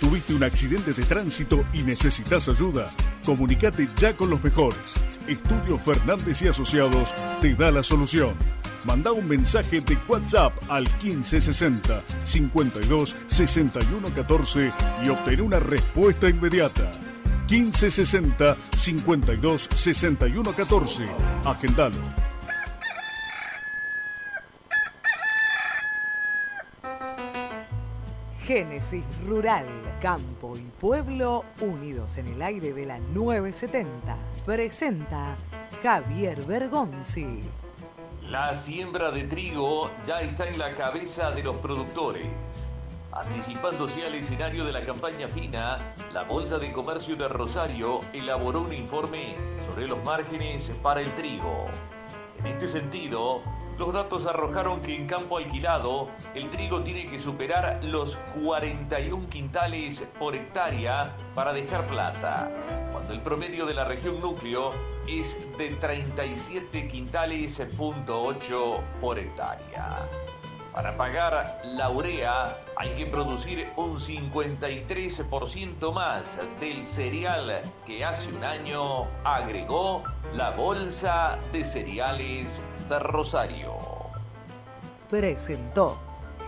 ¿Tuviste un accidente de tránsito y necesitas ayuda? Comunicate ya con los mejores. Estudio Fernández y Asociados te da la solución. Manda un mensaje de WhatsApp al 1560 52 61 14 y obtén una respuesta inmediata. 1560 52 61 14. Agendalo. Génesis Rural, Campo y Pueblo unidos en el aire de la 970. Presenta Javier Bergonzi. La siembra de trigo ya está en la cabeza de los productores. Anticipándose al escenario de la campaña fina, la Bolsa de Comercio de Rosario elaboró un informe sobre los márgenes para el trigo. En este sentido, los datos arrojaron que en campo alquilado el trigo tiene que superar los 41 quintales por hectárea para dejar plata, cuando el promedio de la región núcleo es de 37 quintales punto 8 por hectárea. Para pagar la urea hay que producir un 53% más del cereal que hace un año agregó la Bolsa de Cereales de Rosario. Presentó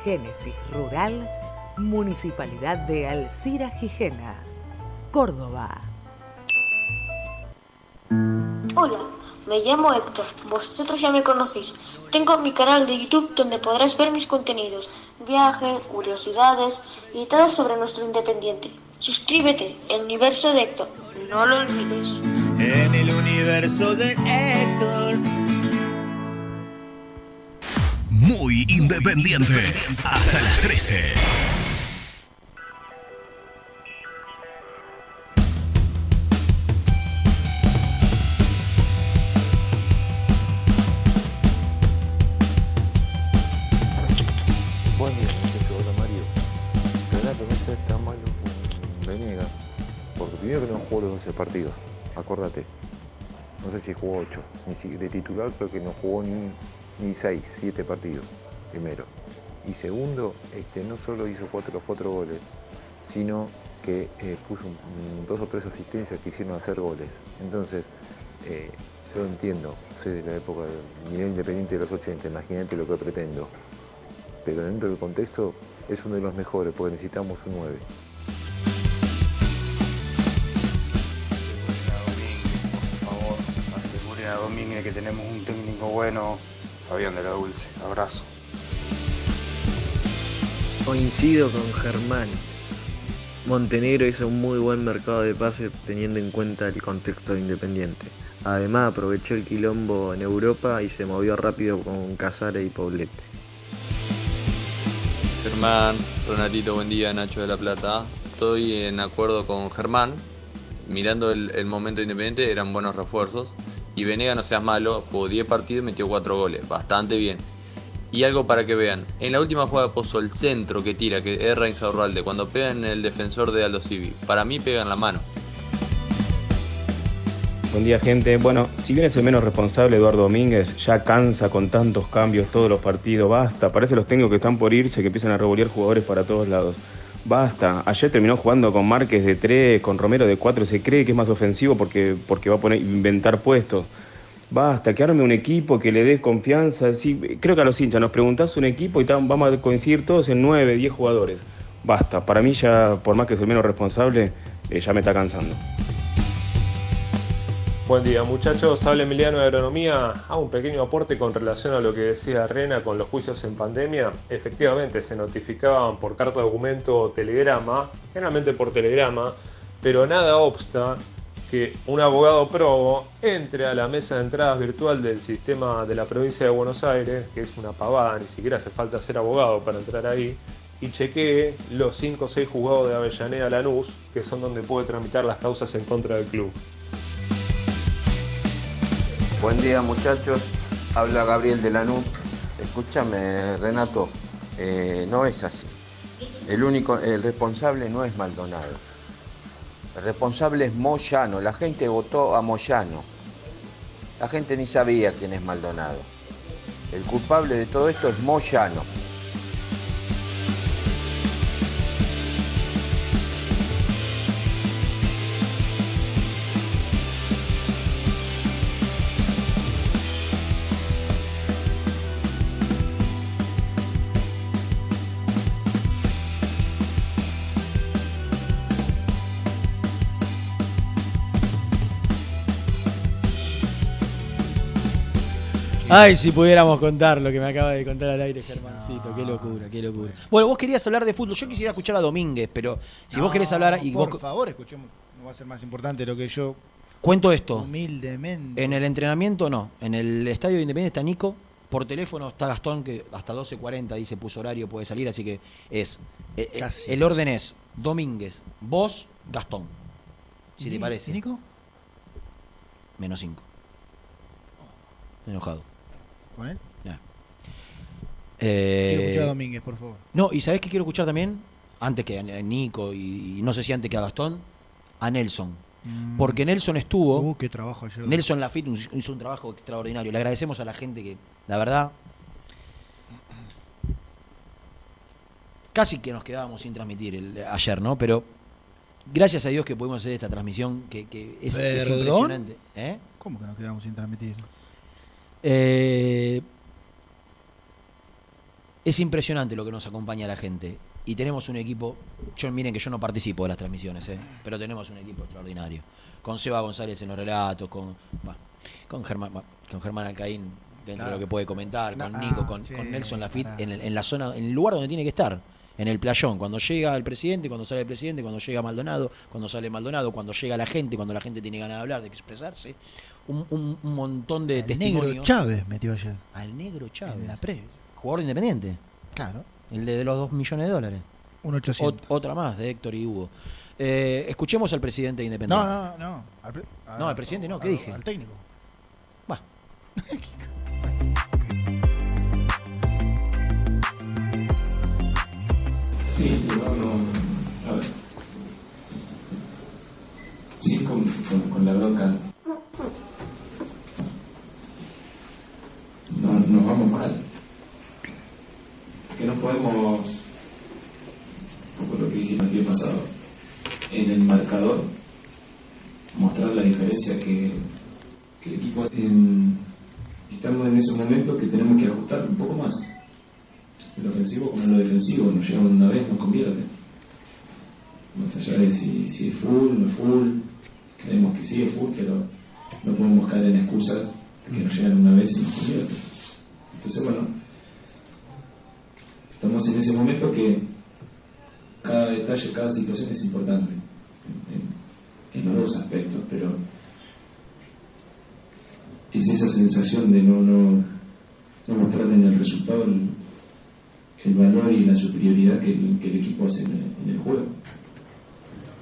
Génesis Rural, Municipalidad de Alcira Gijena, Córdoba. Hola, me llamo Héctor, vosotros ya me conocéis. Tengo mi canal de YouTube donde podrás ver mis contenidos, viajes, curiosidades y todo sobre nuestro independiente. Suscríbete, el universo de Héctor, no lo olvides. En el universo de Héctor. Muy independiente. Hasta las 13. Buen día. Hola, Mario. Seas tan malo con Venegas. Porque primero que no jugó los 12 partidos. Acordate. No sé si jugó 8. Ni si- de titular creo que no jugó ni, ni 6, 7 partidos. Primero. Y segundo, este, no solo hizo cuatro, los 4 goles, sino que eh, puso dos o tres asistencias que hicieron hacer goles. Entonces, eh, yo entiendo, soy de la época del nivel independiente de los 80, imagínate lo que pretendo pero dentro del contexto es uno de los mejores porque necesitamos un 9. Por favor, aseguren a Domínguez que tenemos un técnico bueno. Fabián de la Dulce, abrazo. Coincido con Germán. Montenegro hizo un muy buen mercado de pases teniendo en cuenta el contexto de Independiente. Además aprovechó el quilombo en Europa y se movió rápido con Casares y Poblete. Germán, Renatito, buen día, Nacho de la Plata. Estoy en acuerdo con Germán. Mirando el, el momento independiente, eran buenos refuerzos. Y Venega, no seas malo, jugó 10 partidos y metió 4 goles. Bastante bien. Y algo para que vean. En la última jugada puso el centro que tira, que erra Insaurralde. Cuando pega en el defensor de Aldo Civi. Para mí pega en la mano. Buen día gente. Bueno, si bien es el menos responsable Eduardo Domínguez, ya cansa con tantos cambios todos los partidos, basta. Parece los técnicos que están por irse que empiezan a revolear jugadores para todos lados. Basta. Ayer terminó jugando con Márquez de 3, con Romero de 4, se cree que es más ofensivo porque, porque va a poner, inventar puestos. Basta, que arme un equipo, que le dé confianza. Sí, creo que a los hinchas nos preguntás un equipo y vamos a coincidir todos en 9, 10 jugadores. Basta, para mí ya, por más que el menos responsable, eh, ya me está cansando. Buen día muchachos, habla Emiliano de Agronomía. Hago un pequeño aporte con relación a lo que decía Rena con los juicios en pandemia. Efectivamente se notificaban por carta documento o telegrama, generalmente por telegrama, pero nada obsta que un abogado probo entre a la mesa de entradas virtual del sistema de la provincia de Buenos Aires, que es una pavada, ni siquiera hace falta ser abogado para entrar ahí, y chequee los 5 o 6 juzgados de Avellaneda Lanús, que son donde puede tramitar las causas en contra del club. Buen día muchachos, habla Gabriel de Lanús. Escúchame Renato, eh, no es así. El único, el responsable no es Maldonado. El responsable es Moyano. La gente votó a Moyano. La gente ni sabía quién es Maldonado. El culpable de todo esto es Moyano. Ay, si pudiéramos contar lo que me acaba de contar al aire Germancito, qué locura, qué locura. Bueno, vos querías hablar de fútbol, yo quisiera escuchar a Domínguez, pero si vos querés hablar y por vos favor, escuchemos. No va a ser más importante lo que yo cuento esto. humildemente. En el entrenamiento no, en el estadio de Independiente está Nico, por teléfono está Gastón que hasta 12.40 dice puso horario, puede salir, así que es eh, eh, Casi. el orden es Domínguez, vos, Gastón. Si ¿Y te parece. y Nico? Menos 5. Enojado. ¿Con él? Quiero Eh, escuchar a Domínguez, por favor. No, y ¿sabés qué quiero escuchar también? Antes que a Nico y, y no sé si antes que a Gastón, a Nelson. Porque Nelson estuvo. Uh, qué trabajo ayer. Nelson Lafitte hizo un trabajo extraordinario. Le agradecemos a la gente que, la verdad, casi que nos quedábamos sin transmitir el- ayer, ¿no? Pero gracias a Dios que pudimos hacer esta transmisión que, que es, impresionante. ¿eh? ¿Cómo que nos quedamos sin transmitir? Eh, es impresionante lo que nos acompaña la gente. Y tenemos un equipo, yo miren que yo no participo de las transmisiones, ¿eh? pero tenemos un equipo extraordinario. Con Seba González en los relatos, con, bah, con, Germán, bah, con Germán Alcaín dentro de lo que puede comentar, con Nico, con, sí, con Nelson Lafitte en, en la zona, en el lugar donde tiene que estar, en el playón, cuando llega el presidente, cuando sale el presidente, cuando llega Maldonado, cuando sale Maldonado, cuando llega la gente, cuando la gente tiene ganas de hablar, de expresarse, un, un- un montón de El testimonios. negro Chávez metió ayer. Al negro Chávez. En la pre. Jugador de independiente. Claro. El de, de los 2 millones de dólares. Un 800. Ot- otra más de Héctor y Hugo. Eh, escuchemos al presidente de Independiente. No, no, no. Al, pre- a- No, al presidente no, ¿qué al- dije? Al técnico. Va. Sí, no, no. A ver. Sí, con, con, con la bronca. No, nos vamos mal. Que no podemos, poco lo que dijimos el día pasado, en el marcador mostrar la diferencia que, que el equipo en- estamos en ese momento que tenemos que ajustar un poco más en lo ofensivo como en lo defensivo, nos llevan una vez, nos convierte. Más allá de si, es full, no es full, creemos que sí es full, pero no podemos caer en excusas que nos llegan una vez y nos convierte. Entonces, bueno, estamos en ese momento que cada detalle, cada situación es importante en, los dos aspectos, pero es esa sensación de no, no, no mostrar en el resultado el, valor y la superioridad que el, equipo hace en el, juego.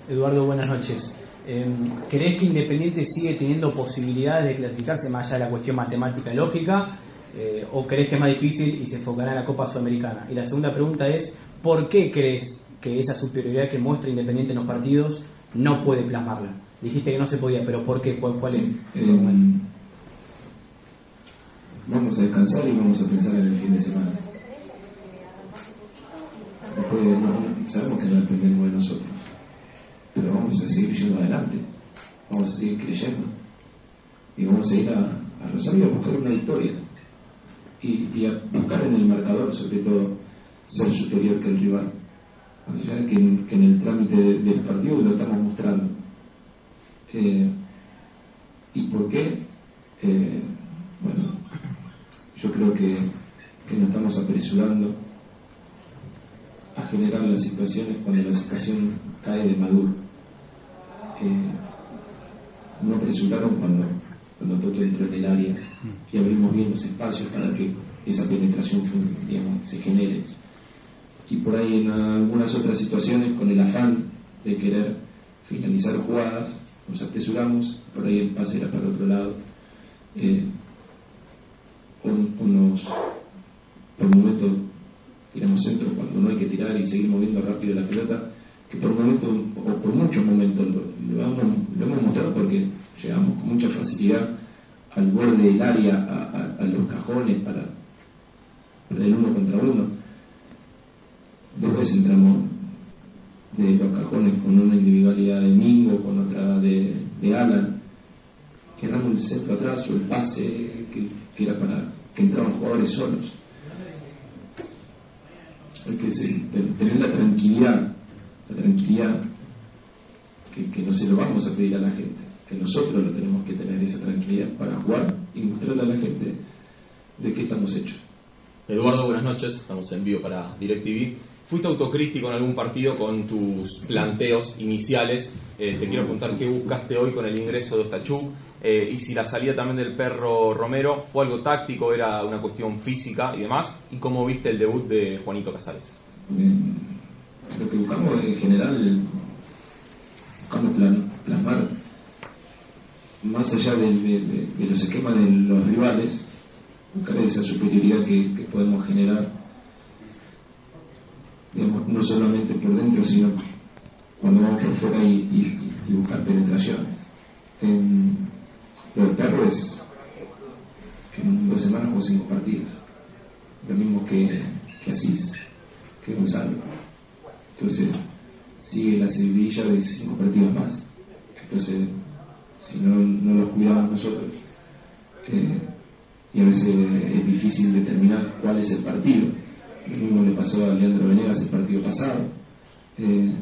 Eduardo, buenas noches. Eh, ¿Crees que Independiente sigue teniendo posibilidades de clasificarse más allá de la cuestión matemática y lógica? Eh, ¿O crees que es más difícil y se enfocará en la Copa Sudamericana? Y la segunda pregunta es, ¿por qué crees que esa superioridad que muestra Independiente en los partidos no puede plasmarla? Dijiste que no se podía, pero ¿por qué? ¿Cuál, cuál es? Eh, vamos a descansar y vamos a pensar en el fin de semana. Después no- sabemos que no dependemos de nosotros, pero vamos a seguir yendo adelante, vamos a seguir creyendo y vamos a ir a, a Rosario a buscar una victoria y, a buscar en el marcador, sobre todo, ser superior que el rival. Más allá que en, el trámite de- del partido lo estamos mostrando. Eh, ¿Y por qué? Eh, bueno, yo creo que, que nos estamos apresurando a generar las situaciones cuando la situación cae de maduro. Eh, no apresuraron cuando, cuando Toto entró en el área y abrimos bien los espacios para que esa penetración digamos, se genere. Y por ahí en algunas otras situaciones, con el afán de querer finalizar jugadas, nos apresuramos, por ahí el pase era para otro lado. Eh, o, o nos, por momentos tiramos centros cuando no hay que tirar y seguir moviendo rápido la pelota, que por momentos, o por muchos momentos lo, lo hemos, lo hemos mostrado porque llegamos con mucha facilidad al borde del área, a, los cajones para, el uno contra uno. Después entramos de los cajones con una individualidad de Mingo, con otra de, Alan. Erramos el centro atrás o el pase que, era para que entraban jugadores solos. Hay que tener la tranquilidad, la tranquilidad que no se lo vamos a pedir a la gente, que nosotros lo tenemos que tener esa tranquilidad para jugar y mostrarle a la gente de qué estamos hechos. Eduardo, buenas noches. Estamos en vivo para DirecTV. Fuiste autocrítico en algún partido con tus planteos iniciales. Eh, te quiero preguntar qué buscaste hoy con el ingreso de Ostachuk eh, y si la salida también del perro Romero fue algo táctico, era una cuestión física y demás. Y cómo viste el debut de Juanito Casares. Eh, lo que buscamos en general, buscamos plasmar, más allá de, los esquemas de los rivales, buscar esa superioridad que, podemos generar, no solamente por dentro, sino cuando vamos por fuera y, y- buscar penetraciones. En, lo perro es en dos semanas jugó cinco partidos, lo mismo que, Asís que Gonzalo. Entonces, sigue la seguidilla de cinco partidos más. Entonces, si no, no los cuidamos nosotros, eh, y a veces es difícil determinar cuál es el partido. Lo mismo le pasó a Leandro Venegas el partido pasado. Eh,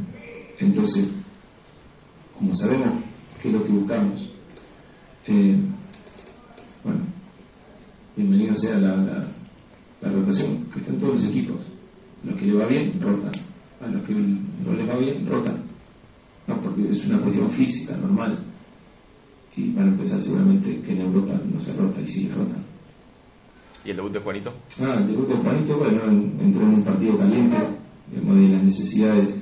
entonces, como sabemos qué es lo que buscamos, eh, bueno, bienvenido sea la, la, la rotación, que está en todos los equipos. A los que le va bien, rotan. A los que no les va bien, rotan. No, porque es una cuestión física, normal. Y van a empezar seguramente que en Europa no se rota y sí rotan. ¿Y el debut de Juanito? Ah, el debut de Juanito, bueno, en- entró en un partido caliente, digamos, de las necesidades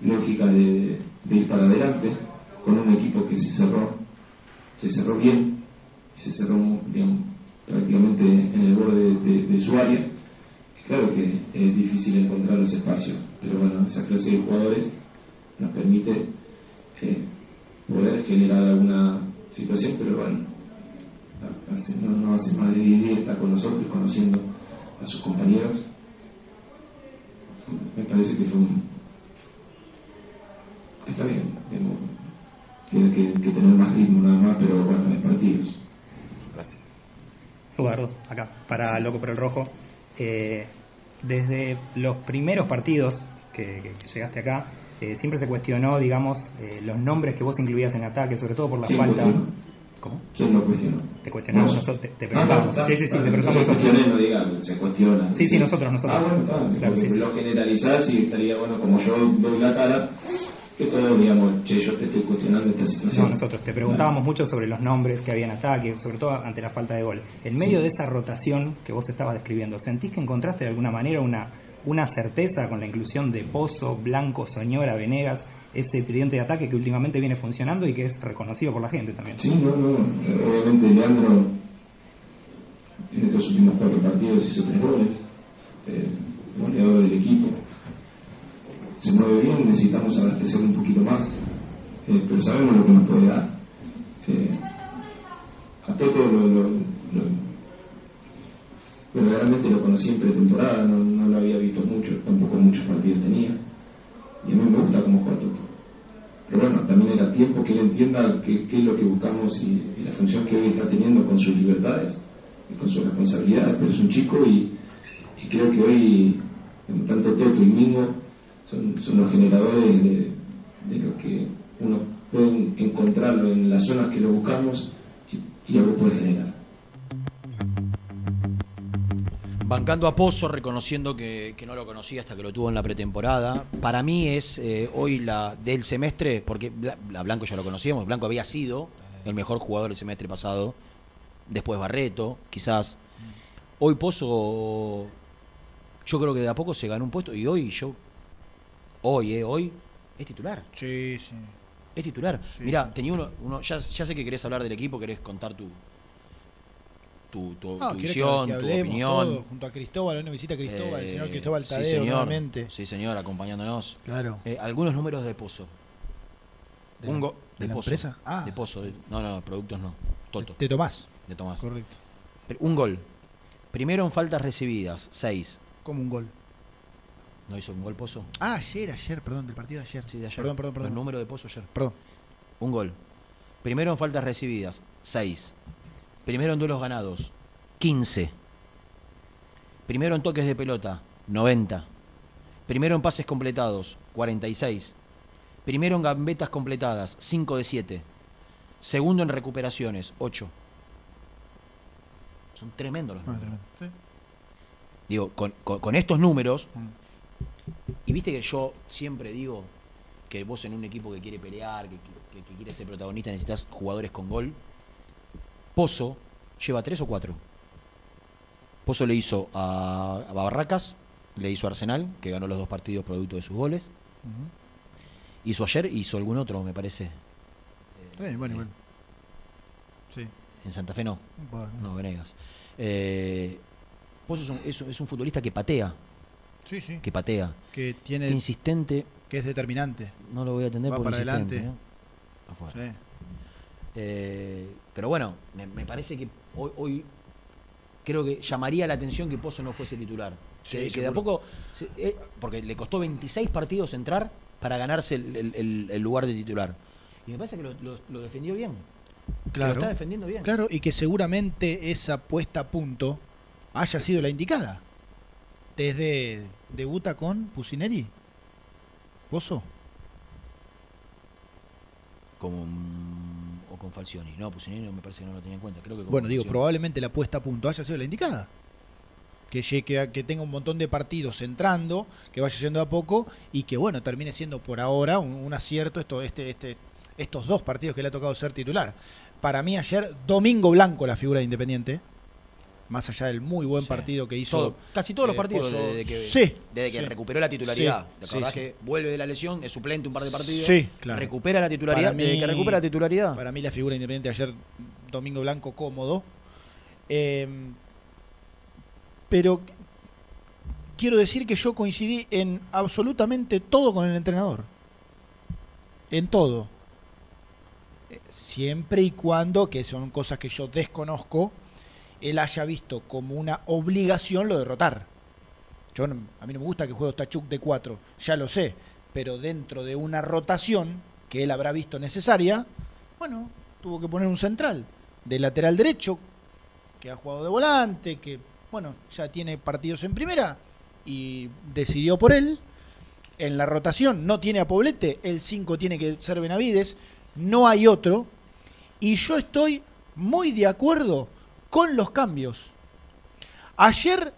lógicas de, de ir para adelante, con un equipo que se cerró, se cerró bien, se cerró, digamos, prácticamente en el borde de, de su área. Claro que es difícil encontrar los espacios, pero bueno, esa clase de jugadores nos permite eh, poder generar alguna situación, pero bueno, hace- no, no hace más de 10 días está con nosotros, conociendo a sus compañeros. Me parece que fue un. está bien, digamos, tiene que, que tener más ritmo nada más, pero bueno, es partidos. Gracias. Eduardo, acá, para Loco por el Rojo. Eh, desde los primeros partidos que, que- que llegaste acá, eh, siempre se cuestionó, digamos, eh, los nombres que vos incluías en ataque, sobre todo por la ¿Quién falta. ¿Cómo? ¿Quién lo cuestionó? Te cuestionamos nosotros, te, te Ah, preguntamos. está, sí, sí, te preguntamos nosotros. no se cuestiona. Sí, sí, nosotros, nosotros. Ah, bueno, está. Claro, sí. lo generalizás y estaría bueno, como yo doy la cara, que todos digamos, che, yo te estoy cuestionando esta situación. No, nosotros te preguntábamos mucho sobre los nombres que había en ataque, sobre todo ante la falta de gol. En medio de esa rotación que vos estabas describiendo, ¿sentís que encontraste de alguna manera una, una certeza con la inclusión de Pozo, Blanco, Soñora, Venegas, ese tridente de ataque que últimamente viene funcionando y que es reconocido por la gente también? Sí, no, no. Obviamente Leandro en estos últimos cuatro partidos hizo tres goles, eh, goleador del equipo. Se mueve bien, necesitamos abastecer un poquito más, eh, pero sabemos lo que nos puede dar. Eh, a Toto lo, lo- lo- verdaderamente lo conocí en pretemporada, no, no lo había visto mucho, tampoco muchos partidos tenía. Y a mí me gusta cómo juega Toto. Pero bueno, también era tiempo que él entienda qué, es lo que buscamos y, y la función que hoy está teniendo con sus libertades y con sus responsabilidades. Pero es un chico y, y creo que hoy, tanto Toto y Mingo, son, son los generadores de, de lo que uno puede encontrarlo en las zonas que lo buscamos y algo puede generar. Bancando a Pozo, reconociendo que, que no lo conocía hasta que lo tuvo en la pretemporada. Para mí es eh, hoy la del semestre, porque a Blanco ya lo conocíamos, Blanco había sido el mejor jugador del semestre pasado, después Barreto, quizás. Hoy Pozo, yo creo que de a poco se ganó un puesto y hoy yo, hoy, eh, hoy, es titular. Sí, sí. Es titular. Sí, Mira, sí. tenía uno, uno ya, ya sé que querés hablar del equipo, querés contar tu, tu, tu, No, tu que- visión, que tu opinión. todo, junto a Cristóbal, una visita a Cristóbal, el señor Eh, Cristóbal sí, Tadeo señor. nuevamente. Sí, señor, acompañándonos. Claro. Eh, algunos números de Pozo. ¿De Un la- de la Pozo. empresa? Ah. De Pozo. de- no, no, productos no. Toto. De Tomás. De Tomás. Correcto. Un gol. Primero en faltas recibidas, 6. Como un gol. ¿No hizo un gol Pozo? Ah, ayer, ayer, perdón, del partido de ayer. Sí, de ayer. Perdón, perdón, perdón. El número de Pozo ayer. Perdón. Un gol. Primero en faltas recibidas, 6. Primero en duelos ganados, 15. Primero en toques de pelota, 90. Primero en pases completados, 46. Primero en gambetas completadas, 5 de 7. Segundo en recuperaciones, 8. Son tremendos los Ah, números. tremendo. Sí. Digo, con, con- con estos números, Mm. y viste que yo siempre digo que vos en un equipo que quiere pelear, que, que- que quiere ser protagonista, necesitas jugadores con gol. Pozo lleva tres o cuatro. Pozo le hizo a, a Barracas, le hizo a Arsenal, que ganó los dos partidos producto de sus goles. Hizo ayer, hizo algún otro, me parece. Bien, bueno, bueno. Sí. En Santa Fe no. Bueno. No, Venegas. Eh, Pozo es un, es un- es un futbolista que patea. Sí, sí. Que patea. Que tiene. Que insistente. Que es determinante. No lo voy a atender Va por para insistente, adelante. ¿eh? Afuera. Sí. Eh, pero bueno, me, me parece que hoy, hoy creo que llamaría la atención que Pozo no fuese titular. Sí, que, que de a poco, se- eh, porque le costó 26 partidos entrar para ganarse el, el- el- el lugar de titular. Y me parece que lo, lo- lo defendió bien. Claro. Lo está defendiendo bien. Claro, y que seguramente esa puesta a punto haya sido la indicada. Desde debuta con Pusineri. Pozo. Con, o con Falcioni. No, Pusineri no me parece que no lo tenía en cuenta. Creo que Bueno, digo, probablemente la puesta a punto haya sido la indicada. Que, llegue a- que tenga un montón de partidos entrando, que vaya yendo a poco y que, bueno, termine siendo por ahora un, un acierto esto, este, este, estos dos partidos que le ha tocado ser titular. Para mí ayer, Domingo Blanco, la figura de Independiente, más allá del muy buen partido que hizo. Todo- casi todos los eh, partidos desde que, Sí, desde que sí. recuperó la titularidad. Sí, ¿Te sí, acordás sí. que vuelve de la lesión, es suplente un par de partidos? Sí, claro. Recupera la titularidad. Para desde mí- que recupera la titularidad. Para mí la figura independiente ayer, Domingo Blanco cómodo. Eh, pero quiero decir que yo coincidí en absolutamente todo con el entrenador. En todo. Eh, Siempre y cuando, que son cosas que yo desconozco, él haya visto como una obligación lo de rotar. Yo a mí no me gusta que juegue Tachuk de 4, ya lo sé, pero dentro de una rotación que él habrá visto necesaria, bueno, tuvo que poner un central de lateral derecho que ha jugado de volante, que bueno, ya tiene partidos en primera y decidió por él. En la rotación no tiene a Poblete, el 5 tiene que ser Benavides, no hay otro. Y yo estoy muy de acuerdo con los cambios. Ayer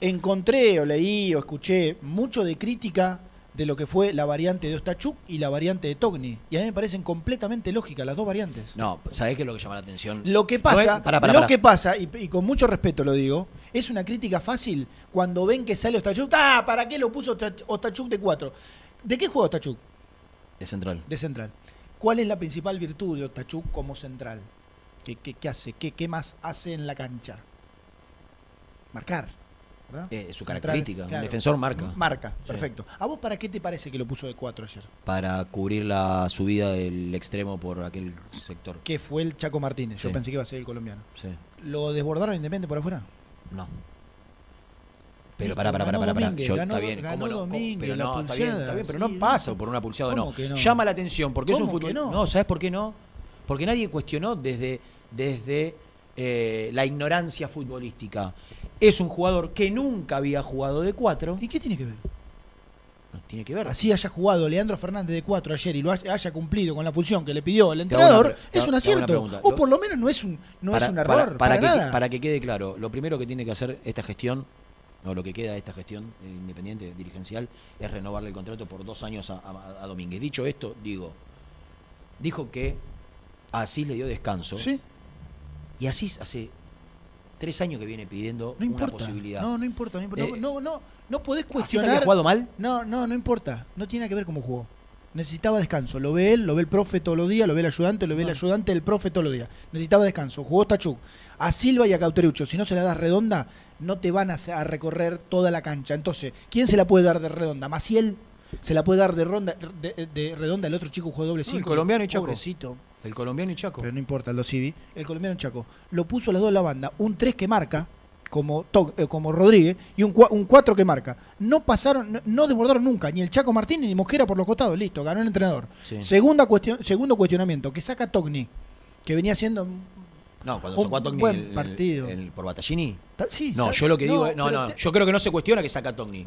encontré o leí o escuché mucho de crítica de lo que fue la variante de Ostachuk y la variante de Togni. Y a mí me parecen completamente lógicas las dos variantes. No, ¿sabés qué es lo que llama la atención? Lo que pasa, es- pará, pará, lo pará. que pasa, y, y con mucho respeto lo digo, es una crítica fácil cuando ven que sale Ostachuk. Ah, ¿para qué lo puso Ostach- Ostachuk de 4? ¿De qué juega Ostachuk? Es central. De central. ¿Cuál es la principal virtud de Ostachuk como central? ¿Qué, qué- qué hace? ¿Qué, ¿Qué más hace en la cancha? Marcar. Eh, es su Central, característica. Un claro. defensor marca. Marca, Sí. perfecto. ¿A vos para qué te parece que lo puso de 4 ayer? Para cubrir la subida del extremo por aquel sector. Que fue el Chaco Martínez. Yo Sí. pensé que iba a ser el colombiano. Sí. ¿Lo desbordaron Independiente por afuera? No. Pero pará, pará, pará, pará, Yo- ganó- está bien, ganó ¿cómo no? Pero no, está bien, pulseada, está bien, pero sí, no pasa por una pulseada, ¿Cómo no. no? Llama la atención porque es un ¿Cómo que fútbol. no? ¿sabes por qué no? Porque nadie cuestionó desde, desde eh, la ignorancia futbolística. Es un jugador que nunca había jugado de cuatro. ¿Y qué tiene que ver? No, tiene que ver. Así haya jugado Leandro Fernández de 4 ayer y lo haya, haya cumplido con la función que le pidió el una entrenador, es un una acierto. O por lo menos no es un, no Para- es un error. Para, Para, que, nada. para que quede claro, lo primero que tiene que hacer esta gestión, o lo que queda de esta gestión eh, independiente, dirigencial, es renovarle el contrato por dos años a, a- a Domínguez. Dicho esto, digo, dijo que así le dio descanso. Sí. Y así hace tres años que viene pidiendo No una posibilidad. No, no importa, no importa. Eh, no, no, no podés ¿Así se cuestionar. había jugado mal? No, no, no importa. No tiene nada que ver cómo jugó. necesitaba descanso. Lo ve él, lo ve el profe todos los días, lo ve el ayudante, lo ve el ayudante del profe todos los días. Necesitaba descanso. Jugó Tachuk. A Silva y a Cauterucho, si no se la das redonda, no te van a, recorrer toda la cancha. Entonces, ¿quién se la puede dar de redonda? Maciel. Se la puede dar de, ronda, de, de redonda. El otro chico jugó doble cinco. el colombiano y Chaco. Pobrecito. El colombiano y Chaco. Pero no importa, el Civi. El colombiano Chaco. Lo puso a las dos de la banda. Un 3 que marca, como, eh, como Rodríguez, y un 4 que marca. No pasaron, no, no desbordaron nunca, ni el Chaco Martínez ni Mosquera por los costados. Listo, ganó el entrenador. Sí. Segunda cuestión, segundo cuestionamiento, que saca Togni, que venía haciendo. No, cuando Un sacó a Togni buen el- partido. el- por Battaglini. Ta- sí, no, yo lo que no, digo es, no, no, te- yo creo que no se cuestiona que saca a Togni.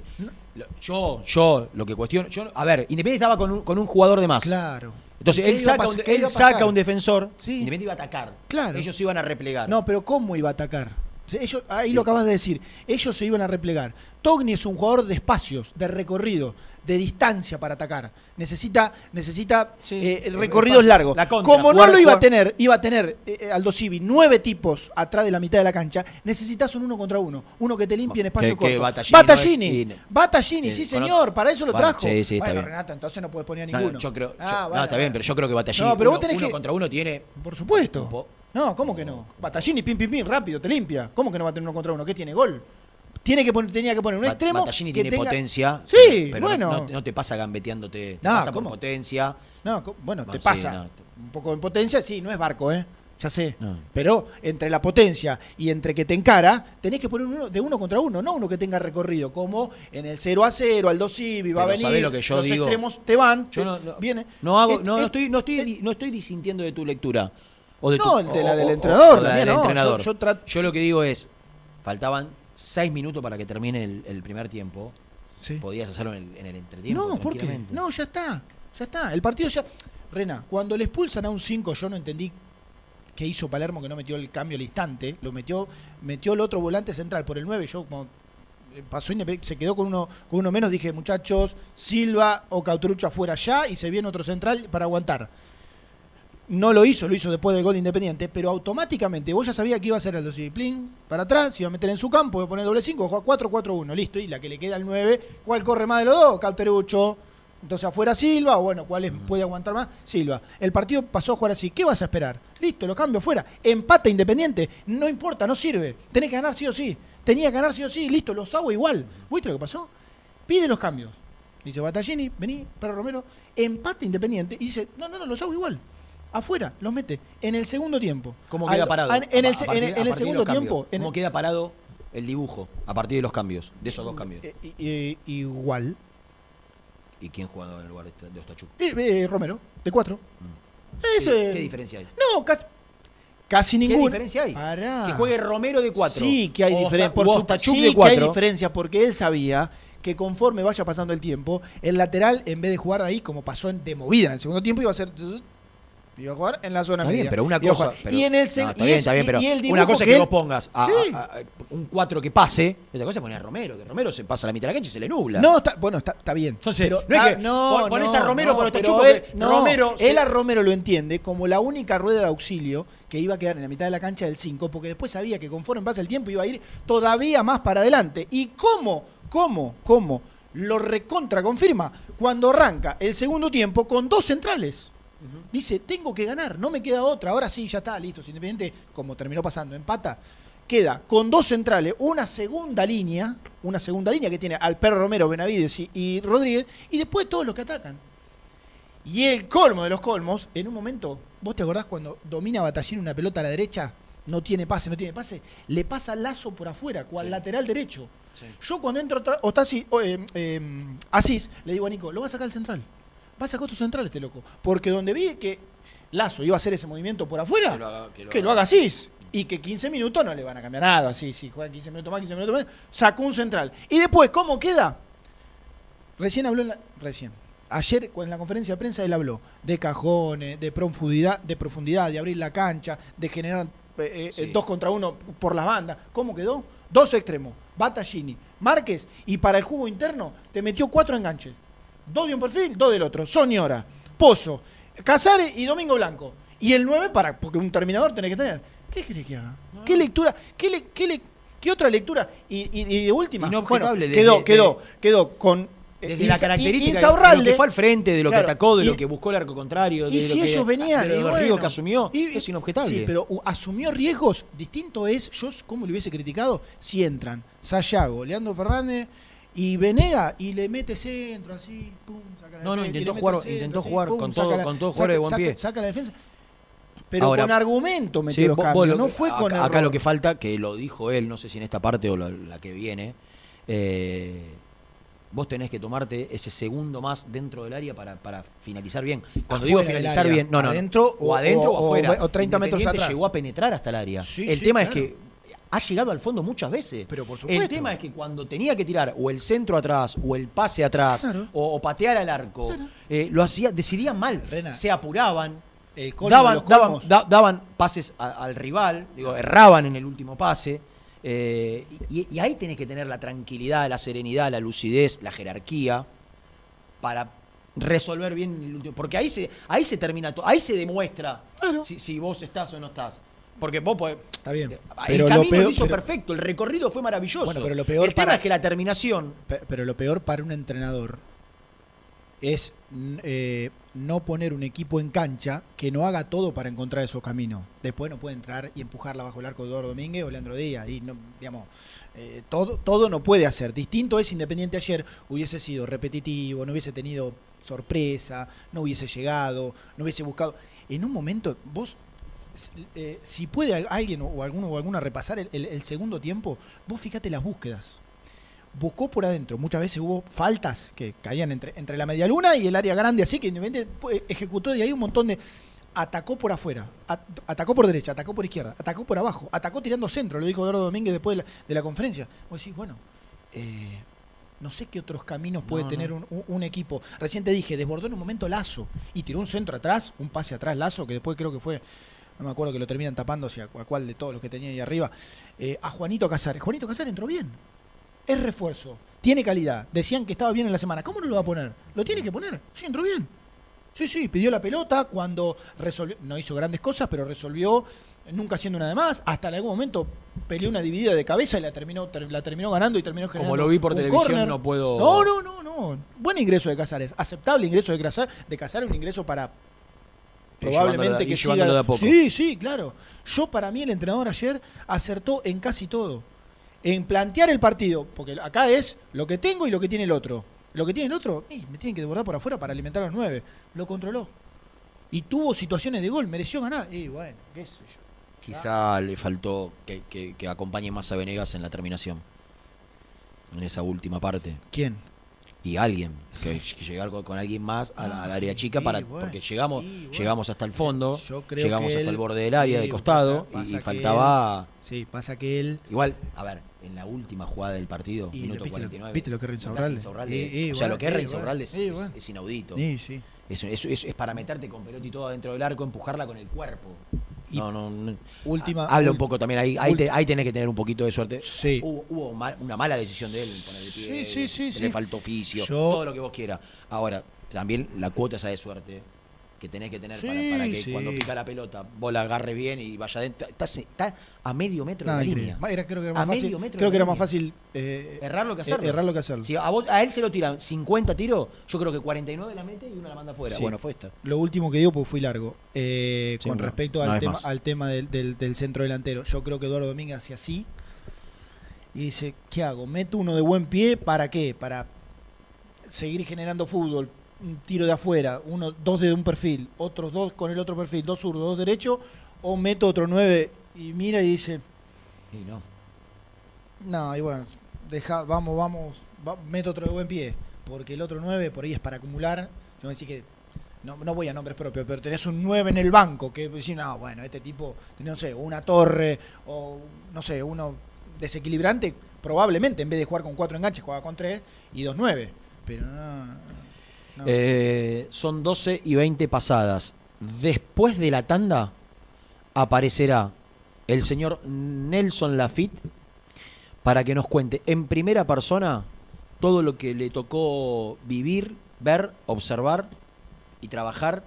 Lo- Yo, yo, lo que cuestiono, yo, a ver, Independiente estaba con un, con un jugador de más. Claro. Entonces, ¿Qué él saca, un, él saca un defensor, Sí. Independiente iba a atacar. Claro. Ellos iban a replegar. No, pero ¿cómo iba a atacar? Ellos, ahí lo acabas de decir. Ellos se iban a replegar. Togni es un jugador de espacios, de recorrido, de distancia para atacar. Necesita, necesita eh, el recorridos espacio, largos. la contra, Como no lo iba a tener, iba a tener eh, Aldo Civi nueve tipos atrás de la mitad de la cancha. Necesitas un uno contra uno. Uno que te limpie en espacio corto. Battaglini Battaglini. no es- y- Battaglini, Sí, sí, señor. Para eso lo Bueno, trajo. sí, sí, está bueno, bien. Renato, entonces no puedes poner a No, ninguno. yo creo, Ah, yo- no, está bien, pero yo creo que Battaglini No, pero vos uno, tenés uno que- contra uno tiene Por supuesto. No, ¿cómo que no? Battaglini, pim, pim, pim, rápido, te limpia. ¿Cómo que no va a tener uno contra uno? ¿Qué tiene? Gol. Tiene que poner, tenía que poner un Bat- extremo. Battaglini que tiene tenga- potencia. Sí, pero bueno. No, no te pasa gambeteándote. Te No, pasa ¿cómo? por potencia. No, bueno, No, te pasa. Un poco en potencia, sí, no es barco, ¿eh? Ya sé. Pero entre la potencia y entre que te encara, tenés que poner uno de uno contra uno, no uno que tenga recorrido, como en el 0 a 0, al 2 Civi, va a venir, ¿sabés lo que yo los digo? extremos te van, Yo te- viene. No hago, Et- no, no et- estoy, no estoy, di- no estoy disintiendo de tu lectura. O de tu- No, de la o- del entrenador, o la del entrenador. yo- yo Yo lo que digo es, faltaban seis minutos para que termine el, el primer tiempo. Sí. Podías hacerlo en el, en el entretiempo. No, ¿por qué? No, ya está. Ya está. El partido ya. Rena, cuando le expulsan a un 5, yo no entendí qué hizo Palermo que no metió el cambio al instante. Lo metió, metió el otro volante central por el 9. Yo como eh, pasó se quedó con uno, con uno menos, dije, muchachos, Silva o Cauterucho afuera ya y se viene otro central para aguantar. No lo hizo, lo hizo después del gol independiente, pero automáticamente vos ya sabías que iba a hacer el disciplín para atrás, se iba a meter en su campo, iba a poner doble 5, juega 4-4-1, listo, y la que le queda al 9, ¿cuál corre más de los dos? Cauterucho. Entonces afuera Silva, o bueno, ¿cuál es- puede aguantar más? Silva. El partido pasó a jugar así. ¿Qué vas a esperar? Listo, lo cambio afuera. Empate independiente. No importa, no sirve. Tenés que ganar sí o sí. Tenía que ganar sí o sí. Listo, los hago igual. ¿Viste lo que pasó? Pide los cambios. Dice Battaglini, vení, Perro Romero. Empate independiente. Y dice, no, no, no, los hago igual. Afuera, los mete. En el segundo tiempo. ¿Cómo Al- queda parado? En, el, partir- en en de segundo tiempo. en ¿Cómo el- queda parado el dibujo a partir de los cambios? De esos dos cambios. eh, eh, igual. ¿Y quién juega en el lugar de de Ostachuk? Eh, eh, Romero, de 4. Ese- ¿Qué, qué diferencia hay? No, casi, casi ¿Qué ninguna. diferencia hay? Pará. Que juegue Romero de 4. Sí, que hay diferencia. Por Ostachuk sí de que hay 4. diferencias porque él sabía que conforme vaya pasando el tiempo, el lateral, en vez de jugar ahí, como pasó en de movida en el segundo tiempo, iba a ser. Iba a jugar en la zona Está bien, pero una cosa. pero- y en el no, está y bien, es- está bien, pero y el una cosa es que que vos pongas a, Sí. a- a- un 4 que pase, y otra cosa es poner a Romero, que Romero se pasa a la mitad de la cancha y se le nubla. No, está, bueno, está, está bien. Entonces, Pero- no es que pon- pones no, a Romero no, por él- porque no, Romero Él a Romero lo entiende como la única rueda de auxilio que iba a quedar en la mitad de la cancha del 5, porque después sabía que conforme pasa el tiempo iba a ir todavía más para adelante. ¿Y cómo? ¿Cómo? ¿Cómo? Lo recontra confirma cuando arranca el segundo tiempo con dos centrales. Dice, tengo que ganar, no me queda otra. Ahora sí, ya está, listo. Si Independiente, como terminó pasando, empata. Queda con dos centrales, una segunda línea, una segunda línea que tiene al Perro Romero, Benavides y, y Rodríguez, y después todos los que atacan. Y el colmo de los colmos, en un momento, ¿vos te acordás cuando domina Batallín una pelota a la derecha? No tiene pase, no tiene pase. Le pasa Lazo por afuera, cual lateral derecho. Yo cuando entro o está así, o, eh, eh, Asís, le digo a Nico, lo va a sacar al central. Va a otro central este loco. Porque donde vi que Lazo iba a hacer ese movimiento por afuera, Que lo haga- que lo que lo haga. haga Asís. Y que 15 minutos no le van a cambiar nada. Sí, sí, juegan 15 minutos más, 15 minutos menos. Sacó un central. Y después, ¿cómo queda? Recién habló en la, recién. Ayer, en la conferencia de prensa, él habló de cajones, de profundidad, de profundidad, de abrir la cancha, de generar eh, eh, dos contra uno por las bandas. ¿Cómo quedó? Dos extremos, Battaglini, Márquez, y para el juego interno te metió cuatro enganches. Dos de un perfil, dos del otro. Soñora, Pozo, Casares y Domingo Blanco. Y el 9 para, porque un terminador tenés que tener. ¿Qué querés que haga? ¿Qué lectura? ¿Qué, le- qué le- qué otra lectura? Y, y- y de última, bueno, Inobjetable de- quedó, quedó, quedó con Desde la característica de lo que fue al frente, de lo Claro, que atacó, de y- lo que buscó el arco contrario, de Y lo si que, ellos venían, de los y riesgos bueno, que asumió, y- es inobjetable. Sí, pero asumió riesgos. Distinto es, yo como le hubiese criticado, si entran Sayago, Leandro Fernández y Venega y le mete centro así, pum, saca la No, no, intentó jugar- centro, intentó así, jugar pum, con saca todo- la- con todo saca- jugadores de buen saca- pie. Saca la defensa. Pero Ahora, con argumento metió Sí, los cambios, lo no fue acá, con acá lo que falta, que lo dijo él, no sé si en esta parte o la, la que viene, eh, vos tenés que tomarte ese segundo más dentro del área para, para finalizar bien. Cuando digo Afuera del finalizar área, bien, no, no, adentro o, o- adentro o, o- afuera. o 30 metros atrás. llegó a penetrar hasta el área. Sí, el sí, tema claro. es que ha llegado al fondo muchas veces. Pero por El supuesto. tema es que cuando tenía que tirar o el centro atrás o el pase atrás Claro. o, o patear al arco, eh, lo hacía, decidían mal, Rena, se apuraban, el daban, los daban, colmos. da- daban pases a- al rival, digo, erraban en el último pase. eh, y, y ahí tenés que tener la tranquilidad, la serenidad, la lucidez, la jerarquía para resolver bien el último. Porque ahí se, ahí se termina todo, ahí se demuestra si, si vos estás o no estás. Porque vos podés. Está bien. El Pero lo camino peor- lo hizo pero- perfecto, el recorrido fue maravilloso. Bueno, pero lo peor el tema para- es que la terminación. Pe- Pero lo peor para un entrenador es eh, no poner un equipo en cancha que no haga todo para encontrar esos caminos. Después no puede entrar y empujarla bajo el arco de Eduardo Domínguez o Leandro Díaz. Y no, digamos, eh, todo, todo no puede hacer. Distinto es Independiente ayer, hubiese sido repetitivo, no hubiese tenido sorpresa, no hubiese llegado, no hubiese buscado. En un momento, vos eh, si puede al- alguien o alguno o alguna repasar el, el- el segundo tiempo, vos fíjate las búsquedas. Buscó por adentro, muchas veces hubo faltas que caían entre, entre la media luna y el área grande, así que Independiente pues, ejecutó de ahí un montón de. Atacó por afuera, at- atacó por derecha, atacó por izquierda, atacó por abajo, atacó tirando centro, lo dijo Eduardo Domínguez después de la, de la conferencia. Vos decís, bueno, eh, no sé qué otros caminos puede No, tener no. Un, un- un equipo. Recién te dije, desbordó en un momento Lazo y tiró un centro atrás, un pase atrás Lazo, que después creo que fue, no me acuerdo que lo terminan tapando hacia a cuál de todos los que tenía ahí arriba, eh, a Juanito Casares. Juanito Casares entró bien. Es refuerzo, tiene calidad. Decían que estaba bien en la semana. ¿Cómo no lo va a poner? Lo tiene que poner. Sí, entró bien. Sí, sí, pidió la pelota cuando resolvió, no hizo grandes cosas, pero resolvió, nunca haciendo una de más. Hasta en algún momento peleó una dividida de cabeza y la terminó, ter- la terminó ganando y terminó generando Como lo vi por televisión, no puedo. No, no, no, no. Buen ingreso de Casares. Aceptable ingreso de Casares. De Casares, un ingreso para probablemente que siga- de a poco. Sí, sí, claro. Yo para mí el entrenador ayer acertó en casi todo. En plantear el partido, porque acá es lo que tengo y lo que tiene el otro. Lo que tiene el otro, ey, me tienen que desbordar por afuera para alimentar a los nueve. Lo controló. Y tuvo situaciones de gol, mereció ganar. Y bueno, qué sé yo. Quizá le faltó que, que- que acompañe más a Venegas en la terminación. En esa última parte. ¿Quién? Y alguien. Que, que llegar con, con alguien más a la- al área chica para bueno, porque llegamos bueno. llegamos hasta el fondo, llegamos hasta él- el borde del área sí, de costado pasa- pasa y faltaba él- sí, pasa que él igual, a ver, en la última jugada del partido, Y minuto viste lo- 49. viste lo que es Reinsaurralde. Y o sea, bueno, lo que es Reinsaurralde es, bueno. es inaudito. Sí, sí. Es, es- es- es para meterte con pelota y todo adentro del arco, empujarla con el cuerpo. No, no, no. Última- Habla un poco también ahí. Ahí, te- ahí tenés que tener un poquito de suerte. Sí. Hubo, hubo una mala decisión de él poner el pie. Sí, sí, sí, Le sí. faltó oficio. Yo- Todo lo que vos quieras. Ahora, también la cuota esa de suerte que tenés que tener para, Sí, para que sí. cuando pica la pelota vos la agarres bien y vaya adentro. Estás- Está, a medio metro Nada, de la línea. Era- creo que era A más fácil, medio metro creo que la era más línea. fácil eh, Errarlo que eh, hacerlo. errarlo que hacerlo. Si a, vos- a él se lo tiran 50 tiros, yo creo que 49 la mete y una la manda afuera. Sí. Bueno, fue esta. Lo último que digo, pues fui largo. Eh, con respecto al tema, más. al tema del, del- del centro delantero, yo creo que Eduardo Domínguez hace así y dice, ¿qué hago? ¿Meto uno de buen pie? ¿Para qué? Para seguir generando fútbol, un tiro de afuera, uno, dos de un perfil, otros dos con el otro perfil, dos zurdos, dos derechos, o meto otro nueve y mira y dice, Y no. no, y bueno, deja, vamos, vamos, va- meto otro de buen pie, porque el otro 9 por ahí es para acumular. Yo me decís que no, no voy a nombres propios, pero tenés un 9 en el banco que decís, no, bueno, este tipo, tenés, no sé, una torre o no sé, uno desequilibrante, probablemente en vez de jugar con cuatro enganches, juega con tres y dos 9. Pero no. Eh, son 12 y 20 pasadas. Después de la tanda aparecerá el señor Nelson Lafitte para que nos cuente en primera persona todo lo que le tocó vivir, ver, observar y trabajar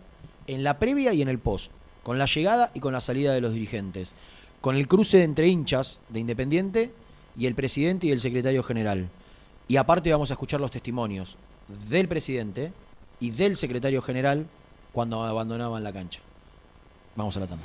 en la previa y en el post, con la llegada y con la salida de los dirigentes, con el cruce entre hinchas de Independiente y el presidente y el secretario general. Y aparte vamos a escuchar los testimonios del presidente y del secretario general cuando abandonaban la cancha. Vamos a la tanda.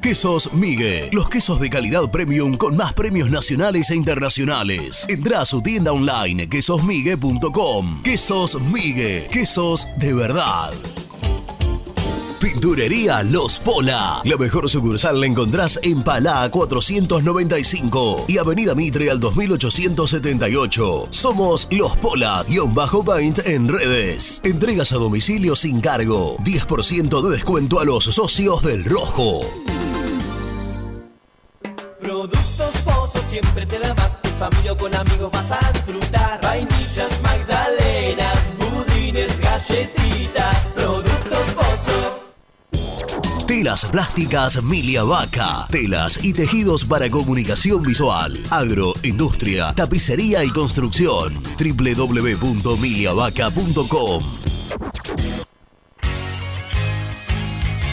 Quesos Migue, los quesos de calidad premium con más premios nacionales e internacionales. Entrá a su tienda online quesosmigue.com. Quesos Migue, quesos de verdad. Pinturería Los Pola. La mejor sucursal la encontrás en Palá 495 y Avenida Mitre al 2878. Somos Los Pola, guion bajo paint en redes. Entregas a domicilio sin cargo. 10% de descuento a los socios del Rojo. Productos Pozos siempre te da más. En familia o con amigos vas a disfrutar. Vainillas, magdalenas, budines, galletitas. Productos Pozo. Telas plásticas Milia Vaca. Telas y tejidos para comunicación visual. Agro, industria, tapicería y construcción. www.miliavaca.com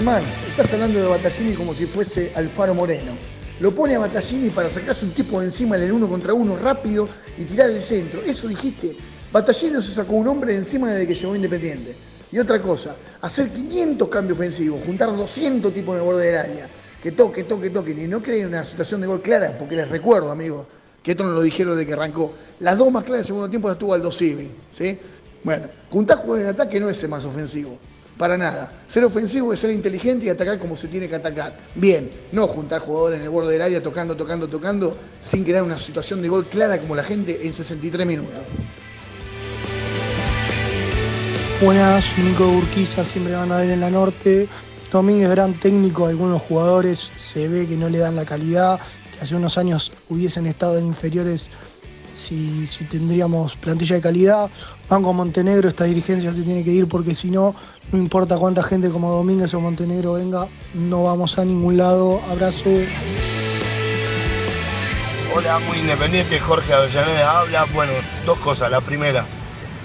Germán, estás hablando de Battaglini como si fuese Alfaro Moreno. Lo pone a Battaglini para sacarse un tipo de encima en el uno contra uno rápido y tirar el centro. Eso dijiste. Battaglini no se sacó un hombre de encima desde que llegó Independiente. Y otra cosa, hacer 500 cambios ofensivos, juntar 200 tipos en el borde del área, que toque, toque, toque, y no creen una situación de gol clara, porque les recuerdo, amigos, que esto no lo dijeron de que arrancó. Las dos más claras del segundo tiempo las tuvo Aldo Civi, ¿sí? Bueno, juntar jugadores en ataque no es ser más ofensivo. Para nada. Ser ofensivo es ser inteligente y atacar como se tiene que atacar. Bien, no juntar jugadores en el borde del área tocando, tocando, tocando, sin crear una situación de gol clara como la gente en 63 minutos. Buenas, Nico Urquiza, siempre van a ver en la norte. Domínguez, gran técnico, algunos jugadores se ve que no le dan la calidad, que hace unos años hubiesen estado en inferiores si, si tendríamos plantilla de calidad. Banco Montenegro, esta dirigencia se tiene que ir porque si no, no importa cuánta gente como Domínguez o Montenegro venga, no vamos a ningún lado. Abrazo. Hola, muy independiente, Jorge Avellaneda habla. Bueno, dos cosas. La primera,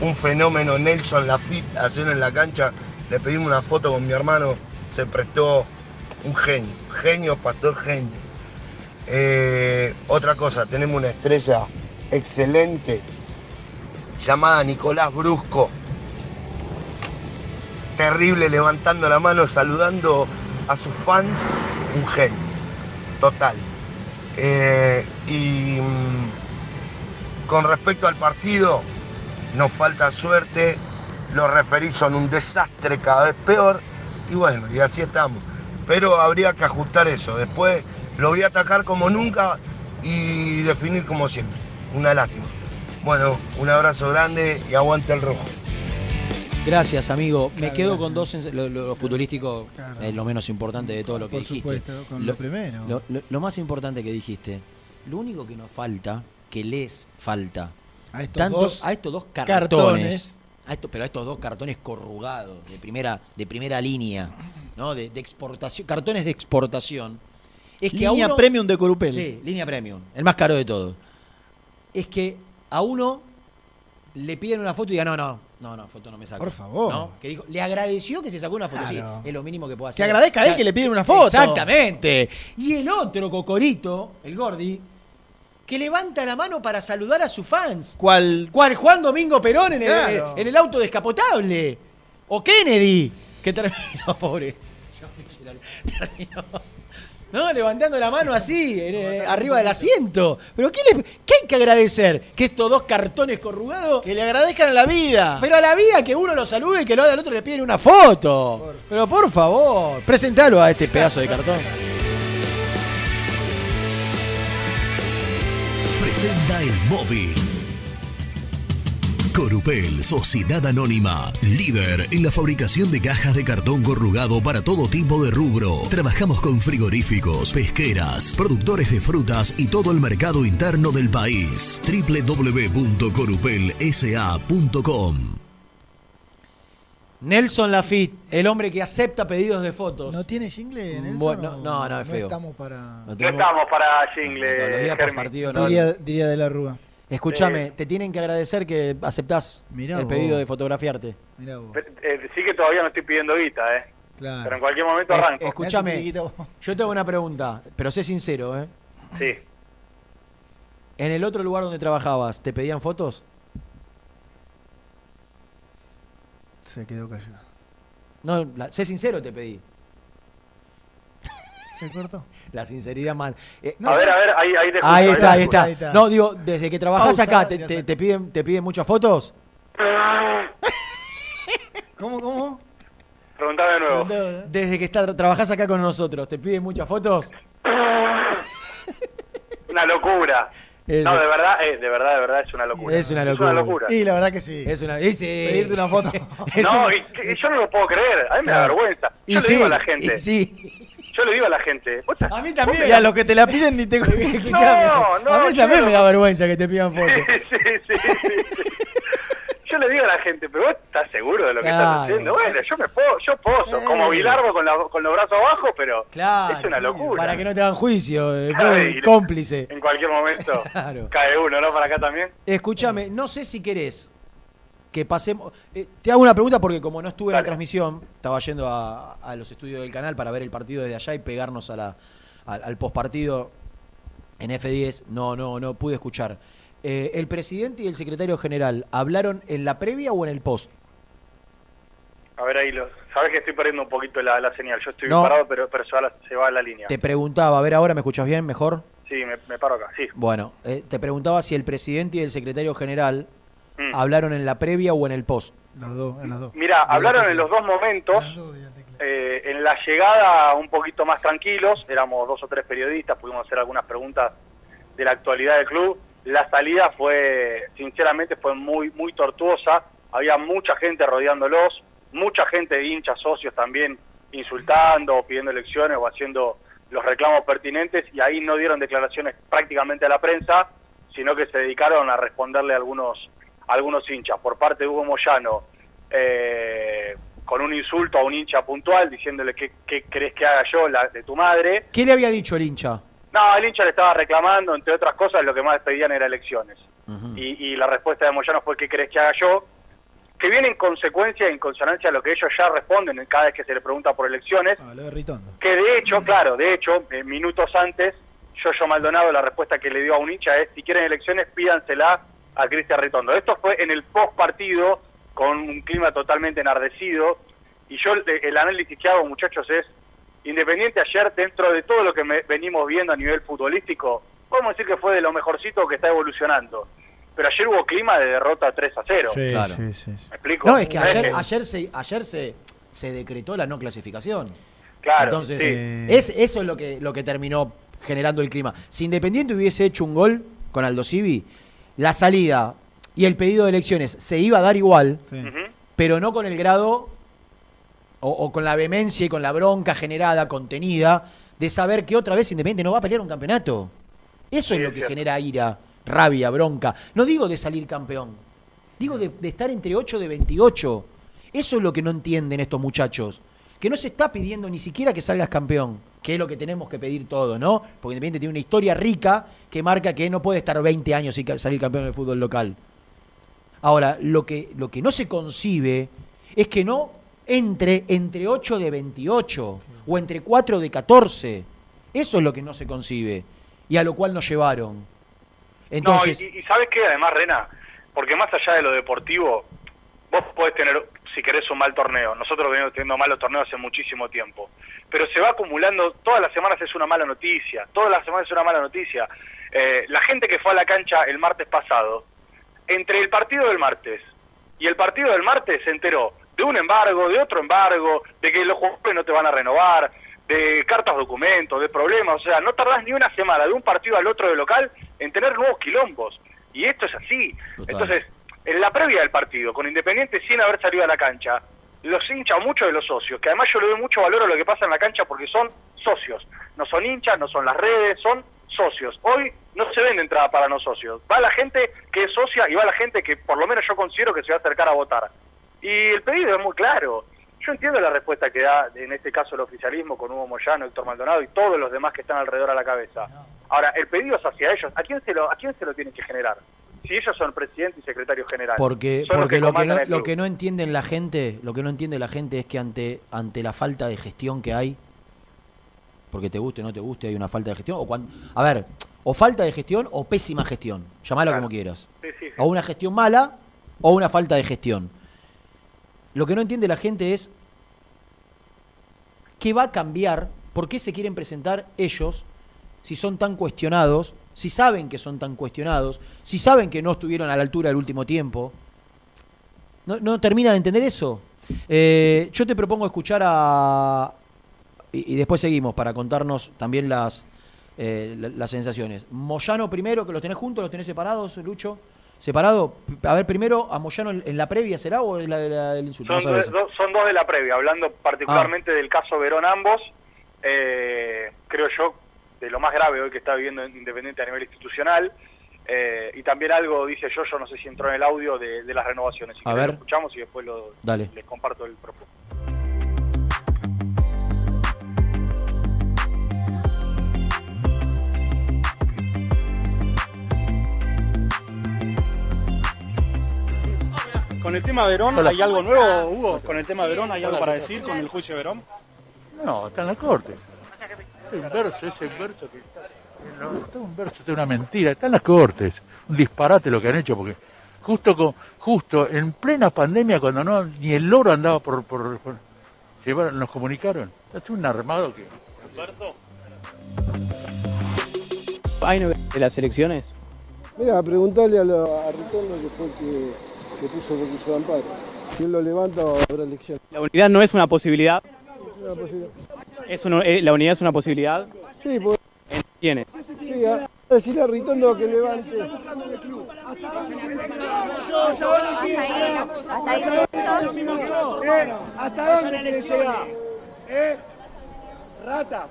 un fenómeno Nelson Lafitte ayer en la cancha. Le pedimos una foto con mi hermano, se prestó un genio, genio, pastor genio. Eh, otra cosa, tenemos una estrella excelente llamada Nicolás Brusco. Terrible levantando la mano, saludando a sus fans, un genio, total. Eh, y mm, con respecto al partido, nos falta suerte, los referís son un desastre cada vez peor, y bueno, y así estamos. Pero habría que ajustar eso. Después lo voy a atacar como nunca y definir como siempre. Una lástima. Bueno, un abrazo grande y aguante el rojo. Gracias, amigo. Me quedo gracias. con dos. Lo, lo- futbolístico es lo menos importante de todo lo que Por dijiste. supuesto, con lo primero. Lo, lo- lo más importante que dijiste. Lo único que nos falta, que les falta A estos tanto- dos a estos dos cartones, cartones. a esto- pero a estos dos cartones corrugados de primera, de primera línea, ¿no? De, de exportación, cartones de exportación. Es que a Línea uno- premium de Corupel. Sí, línea premium, el más caro de todo. Es que a uno le piden una foto y diga, no, no, no, no, foto no me saco. Por favor. ¿No? Que dijo, le agradeció que se sacó una foto. Claro. Sí, es lo mínimo que puede Que hacer. agradezca a él que le piden una foto. Exactamente. Y el otro cocorito, el Gordi, que levanta la mano para saludar a sus fans. ¿Cuál? ¿Cuál? Juan Domingo Perón en, Claro. el, en el auto descapotable. O Kennedy, que terminó, pobre. Terminó, ¿No? Levantando la mano así, eh, arriba del asiento. ¿Pero qué, le- qué hay que agradecer? ¿Que estos dos cartones corrugados? Que le agradezcan a la vida. Pero a la vida que uno lo salude y que lo al otro le piden una foto. Pero por favor, presentalo a este pedazo de cartón. Presenta el móvil. Corupel, Sociedad Anónima, líder en la fabricación de cajas de cartón corrugado para todo tipo de rubro. Trabajamos con frigoríficos, pesqueras, productores de frutas y todo el mercado interno del país. www.corupelsa.com Nelson Lafitte, el hombre que acepta pedidos de fotos. ¿No tiene jingle, Nelson? Bueno, o no, no, es feo. estamos para... No No estamos para todos los jingle, días por Germi. partido, no. Diría, diría de la Rúa. Escúchame, te tienen que agradecer que aceptás Mirá el vos. pedido de fotografiarte. Mirá vos. Eh, sí que todavía no estoy pidiendo guita, ¿eh? Claro. Pero en cualquier momento Es- arranco. escúchame, yo te hago una pregunta, pero sé sincero, ¿eh? Sí. ¿En el otro lugar donde trabajabas, te pedían fotos? Se quedó callado. No, la- sé sincero te pedí. ¿Se cortó? La sinceridad más. eh, a ver, a ver, ahí, ahí te escucho, Ahí está, ahí escucho. está. No, digo, desde que trabajás Pausa, acá, ¿te, te- está. te piden, ¿te piden muchas fotos? ¿Cómo, cómo? Preguntame de nuevo. Desde que está, trabajás acá con nosotros, ¿te piden muchas fotos? Una locura. Eso. No, de verdad, eh, de verdad, de verdad es una locura. Es una locura. Es una locura. Y la verdad que sí. Es una. y sí. Pedirte una foto. No, un- y, y yo no lo puedo creer. A mí me da vergüenza. Y Yo le sí, digo a la gente. y sí. Yo le digo a la gente. A mí Y también. a los que te la piden ni te... No, no, a mí también no- me da vergüenza que te pidan fotos. sí, sí, sí, sí. Yo le digo a la gente, pero vos estás seguro de lo que Claro. estás haciendo. Bueno, yo me puedo, yo poso, como. Bilardo con, la- con los brazos abajo, pero Claro. es una locura. Para que no te hagan juicio, y- cómplice. En cualquier momento Claro. cae uno, ¿no? Para acá también. Escúchame, no sé si querés que pasemos. eh, te hago una pregunta porque, como no estuve en la transmisión, estaba yendo a, a los estudios del canal para ver el partido desde allá y pegarnos a la, al, al postpartido en F10. No, no, no pude escuchar. Eh, ¿El presidente y el secretario general hablaron en la previa o en el post? A ver ahí, lo, sabes que estoy perdiendo un poquito la, la señal. Yo estoy No. parado, pero, pero se, va la, se va la línea. Te preguntaba, a ver ahora, ¿me escuchas bien? ¿Mejor? Sí, me, me paro acá, sí. Bueno, eh, te preguntaba si el presidente y el secretario general Mm. hablaron en la previa o en el post. Las dos, en las dos. Mira, hablaron en los dos momentos. Eh, en la llegada un poquito más tranquilos, éramos dos o tres periodistas, pudimos hacer algunas preguntas de la actualidad del club. La salida fue, sinceramente, fue muy, muy tortuosa. Había mucha gente rodeándolos, mucha gente de hinchas, socios también insultando, o pidiendo elecciones o haciendo los reclamos pertinentes y ahí no dieron declaraciones prácticamente a la prensa, sino que se dedicaron a responderle a algunos, algunos hinchas. Por parte de Hugo Moyano, eh, con un insulto a un hincha puntual, diciéndole qué, qué crees que haga yo la, de tu madre. ¿Qué le había dicho el hincha? No, el hincha le estaba reclamando, entre otras cosas, lo que más pedían era elecciones. y, y la respuesta de Moyano fue ¿qué crees que haga yo? Que viene en consecuencia, en consonancia a lo que ellos ya responden cada vez que se le pregunta por elecciones. Ah, lo de Ritondo. Que de hecho, claro, de hecho, eh, minutos antes, Yoyo Maldonado, la respuesta que le dio a un hincha es, si quieren elecciones, pídansela a Cristian Ritondo. Esto fue en el post partido, con un clima totalmente enardecido, y yo eh, el análisis que hago, muchachos, es, Independiente ayer, dentro de todo lo que me- venimos viendo a nivel futbolístico, podemos decir que fue de lo mejorcito que está evolucionando. Pero ayer hubo clima de derrota 3 a 0. Sí, Claro. sí, sí, sí. ¿Me explico? No, es que ¿Sabes ayer, que- ayer, se, ayer se, se decretó la no clasificación. Claro, Entonces, sí. eh, es, eso es lo que, lo que terminó generando el clima. Si Independiente hubiese hecho un gol con Aldo Civi, la salida y el pedido de elecciones se iba a dar igual, pero no con el grado o, o con la vehemencia y con la bronca generada, contenida, de saber que otra vez Independiente no va a pelear un campeonato. Eso es lo que genera ira rabia, bronca. No digo de salir campeón, digo de, de estar entre 8 de 28. Eso es lo que no entienden estos muchachos. Que no se está pidiendo ni siquiera que salgas campeón, que es lo que tenemos que pedir todo, ¿no? Porque Independiente tiene una historia rica que marca que no puede estar 20 años sin salir campeón del fútbol local. Ahora, lo que, lo que no se concibe es que no entre entre 8 de 28 o entre 4 de 14. Eso es lo que no se concibe y a lo cual nos llevaron. Entonces, No, y, y sabes qué, además, Rena, porque más allá de lo deportivo, vos podés tener, si querés, un mal torneo. Nosotros venimos teniendo malos torneos hace muchísimo tiempo. Pero se va acumulando, todas las semanas es una mala noticia, todas las semanas es una mala noticia. Eh, la gente que fue a la cancha el martes pasado, entre el partido del martes y el partido del martes se enteró de un embargo, de otro embargo, de que los jugadores no te van a renovar, de cartas documentos, de problemas, o sea, no tardás ni una semana de un partido al otro de local en tener nuevos quilombos. Y esto es así. Entonces, en la previa del partido, con Independiente sin haber salido a la cancha, los hinchas, muchos de los socios, que además yo le doy mucho valor a lo que pasa en la cancha porque son socios, no son hinchas, no son las redes, son socios. Hoy no se vende entrada para no socios. Va la gente que es socia y va la gente que por lo menos yo considero que se va a acercar a votar. Y el pedido es muy claro. Yo entiendo la respuesta que da, en este caso, el oficialismo con Hugo Moyano, Héctor Maldonado y todos los demás que están alrededor a la cabeza. Ahora, el pedido es hacia ellos. ¿A quién se lo, a quién se lo tienen que generar? Si ellos son presidente y secretario general. porque, porque lo, que no, el lo club. que no entienden la gente, lo que no entiende la gente es que ante, ante la falta de gestión que hay, porque te guste o no te guste, hay una falta de gestión, o a ver, o falta de gestión o pésima gestión, llamala como quieras. Sí, sí, sí. O una gestión mala o una falta de gestión. Lo que no entiende la gente es qué va a cambiar, por qué se quieren presentar ellos si son tan cuestionados, si saben que son tan cuestionados, si saben que no estuvieron a la altura del último tiempo. ¿No, no termina de entender eso? Eh, yo te propongo escuchar a... Y, y después seguimos para contarnos también las, eh, la- las sensaciones. Moyano primero, que los tenés juntos, los tenés separados, Lucho. ¿Separado? A ver, primero, a Moyano en, en la previa será o en la, de la- del insulto? Son, No dos- dos- son dos de la previa, hablando particularmente del caso Verón ambos, eh, creo yo, de lo más grave hoy que está viviendo Independiente a nivel institucional, eh, y también algo, dice yo, yo no sé si entró en el audio de, de las renovaciones, si A ver. lo escuchamos y después lo, Dale. les comparto el propósito. Con el tema Verón. ¿hay algo nuevo, Hugo? Con el tema Verón, ¿hay algo para decir con el juicio de Verón? No, está en la corte. Es un verso, ese verso que está. está un verso, está una mentira, está en las cortes. Un disparate lo que han hecho, porque justo con, justo en plena pandemia, cuando no ni el loro andaba por. por, por- llevaron, nos comunicaron. Es un armado que. ¿Hay novedades de las elecciones? Mira, preguntarle a, lo- a Ritondo que fue el que, que puso el recurso de amparo. Si él lo levanta, habrá elección. La unidad no es una posibilidad. Es una posibilidad. Es uno- eh, la unidad es una posibilidad. Sí, pues, ¿En quiénes? sí, a, a decirle a Ritondo que levante. ¿Hasta dónde? ¿Eh? Ratas.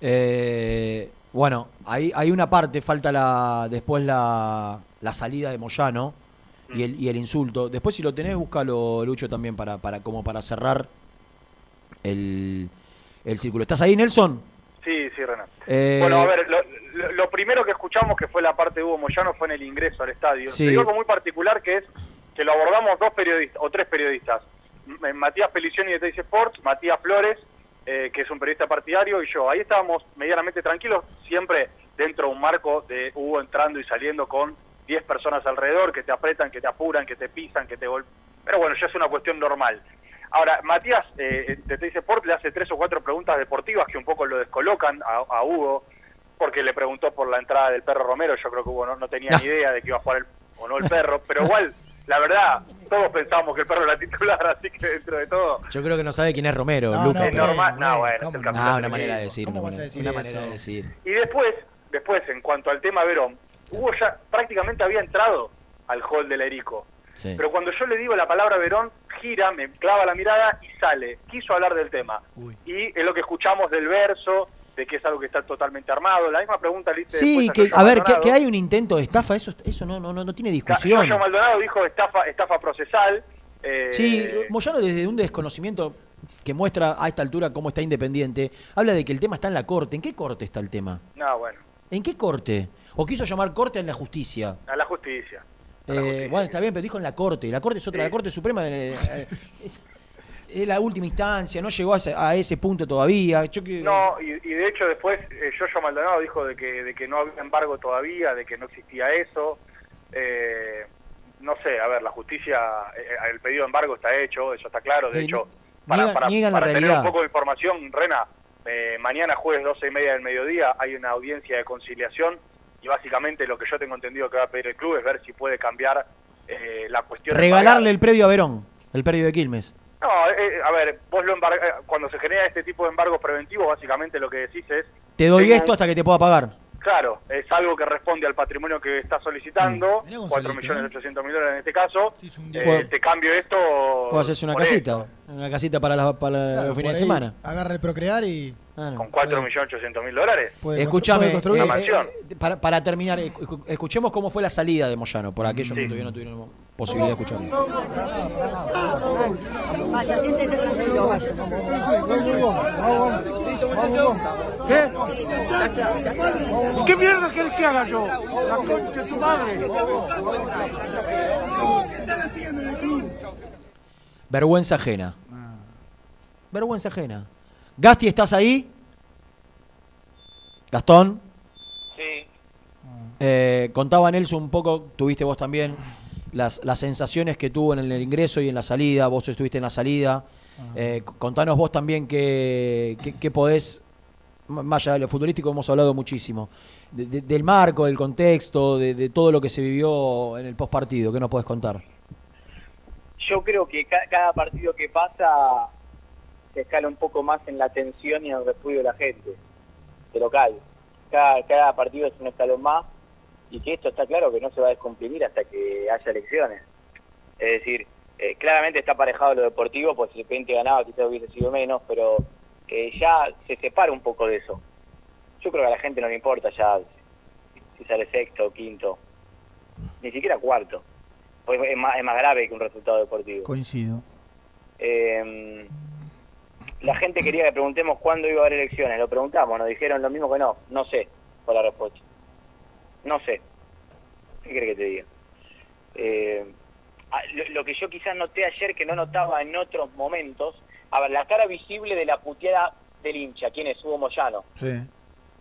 Eh, bueno, hay, hay una parte, falta la después la, la salida de Moyano y el, y el insulto. Después si lo tenés, búscalo, Lucho, también para, para como para cerrar el, el círculo. ¿Estás ahí, Nelson? Sí, sí, Renan. Eh, Bueno, a ver, lo, lo- lo primero que escuchamos que fue la parte de Hugo Moyano fue en el ingreso al estadio. Sí. Te digo algo muy particular que es que lo abordamos dos periodistas, o tres periodistas. M- Matías Pelicioni de Teis Sports, Matías Flores, eh, que es un periodista partidario, y yo. Ahí estábamos medianamente tranquilos, siempre dentro de un marco de Hugo entrando y saliendo con 10 personas alrededor que te apretan, que te apuran, que te pisan, que te golpean. Pero bueno, ya es una cuestión normal. Ahora, Matías eh, de Teis Sport le hace tres o cuatro preguntas deportivas que un poco lo descolocan a, a Hugo, porque le preguntó por la entrada del perro Romero, yo creo que Hugo no, no tenía ni idea de que iba a jugar el, o no el perro, pero igual, la verdad, todos pensábamos que el perro era titular, así que dentro de todo... Yo creo que no sabe quién es Romero, No, Lucas. no, pero- normal, no, bueno, es el capitán Ah, una del manera de equipo. decir. Una, ¿Cómo vas a manera, decir una eso? manera de decir. Y después, después, en cuanto al tema Verón, Hugo ya prácticamente había entrado al hall del Erico. Sí. Pero cuando yo le digo la palabra Verón, gira, me clava la mirada y sale. Quiso hablar del tema. Y es lo que escuchamos del verso, de que es algo que está totalmente armado. La misma pregunta le hice Sí, que, Yoyo a ver, que, hay un intento de estafa, eso, eso no, no, no, no tiene discusión. Yoyo Maldonado dijo estafa, estafa procesal. eh, Sí, Moyano desde un desconocimiento que muestra a esta altura cómo está Independiente, habla de que el tema está en la corte. ¿En qué corte está el tema? No, bueno, ¿En qué corte? ¿O quiso llamar corte en la justicia? a la justicia. Eh, bueno, está bien, pero dijo en la corte. La corte es otra, la Corte Suprema eh, eh, es, es la última instancia, no llegó a ese, a ese punto todavía. Yo que- No, y, y de hecho después eh, Yoyo Maldonado dijo de que, de que no había embargo todavía, de que no existía eso. Eh, no sé, a ver, la justicia, eh, el pedido de embargo está hecho, eso está claro. De hecho, no- niegan- niegan la para tener realidad. un poco de información, Rena, eh, mañana jueves 12 y media del mediodía hay una audiencia de conciliación y básicamente lo que yo tengo entendido que va a pedir el club es ver si puede cambiar eh, la cuestión. de Regalarle el predio a Verón, el predio de Quilmes. no, eh, a ver, vos lo embar- eh, cuando se genera este tipo de embargos preventivos, básicamente lo que decís es, Te doy Tengo esto un- hasta que te pueda pagar. claro, es algo que responde al patrimonio que está solicitando, Mirá, Gonzalito, 4 millones 800 mil dólares en este caso, eh, Puedo- te cambio esto... Puedo hacerse una casita. Una casita para, la- para Claro, los fines por de semana. Agarra el procrear y. Con 4 millones 800 mil dólares. Puede Escúchame. Una eh, mansión. eh, para, para terminar, escu- escuchemos cómo fue la salida de Moyano, por aquellos que todavía no tuvieron posibilidad de escucharlo. Vaya, siéntete tranquilo, vaya. ¿Qué? ¿Qué mierda querés que haga yo? La concha de tu madre. Vergüenza ajena. Vergüenza ajena. Gasti, ¿estás ahí? Gastón. Sí. Eh, contaba Nelson un poco, tuviste vos también, las, las sensaciones que tuvo en el ingreso y en la salida, vos estuviste en la salida. Eh, contanos vos también qué qué- qué podés, más allá de lo futbolístico hemos hablado muchísimo, de- de- del marco, del contexto, de, de todo lo que se vivió en el postpartido, ¿qué nos podés contar? Yo creo que ca- cada partido que pasa se escala un poco más en la tensión y en el repudio de la gente, de local. Cada, cada partido es un escalón más y que esto está claro que no se va a descomprimir hasta que haya elecciones. Es decir, eh, claramente está aparejado lo deportivo, pues si el cliente ganaba quizás hubiese sido menos, pero eh, ya se separa un poco de eso. Yo creo que a la gente no le importa ya si sale sexto o quinto, ni siquiera cuarto. Pues es más, es más grave que un resultado deportivo. Coincido. Eh, la gente quería que preguntemos cuándo iba a haber elecciones. Lo preguntamos, nos dijeron lo mismo que no. No sé, fue la respuesta. No sé. ¿Qué crees que te diga? Eh, lo, lo que yo quizás noté ayer que no notaba en otros momentos, a ver, la cara visible de la puteada del hincha, ¿quién es? Hugo Moyano, Sí.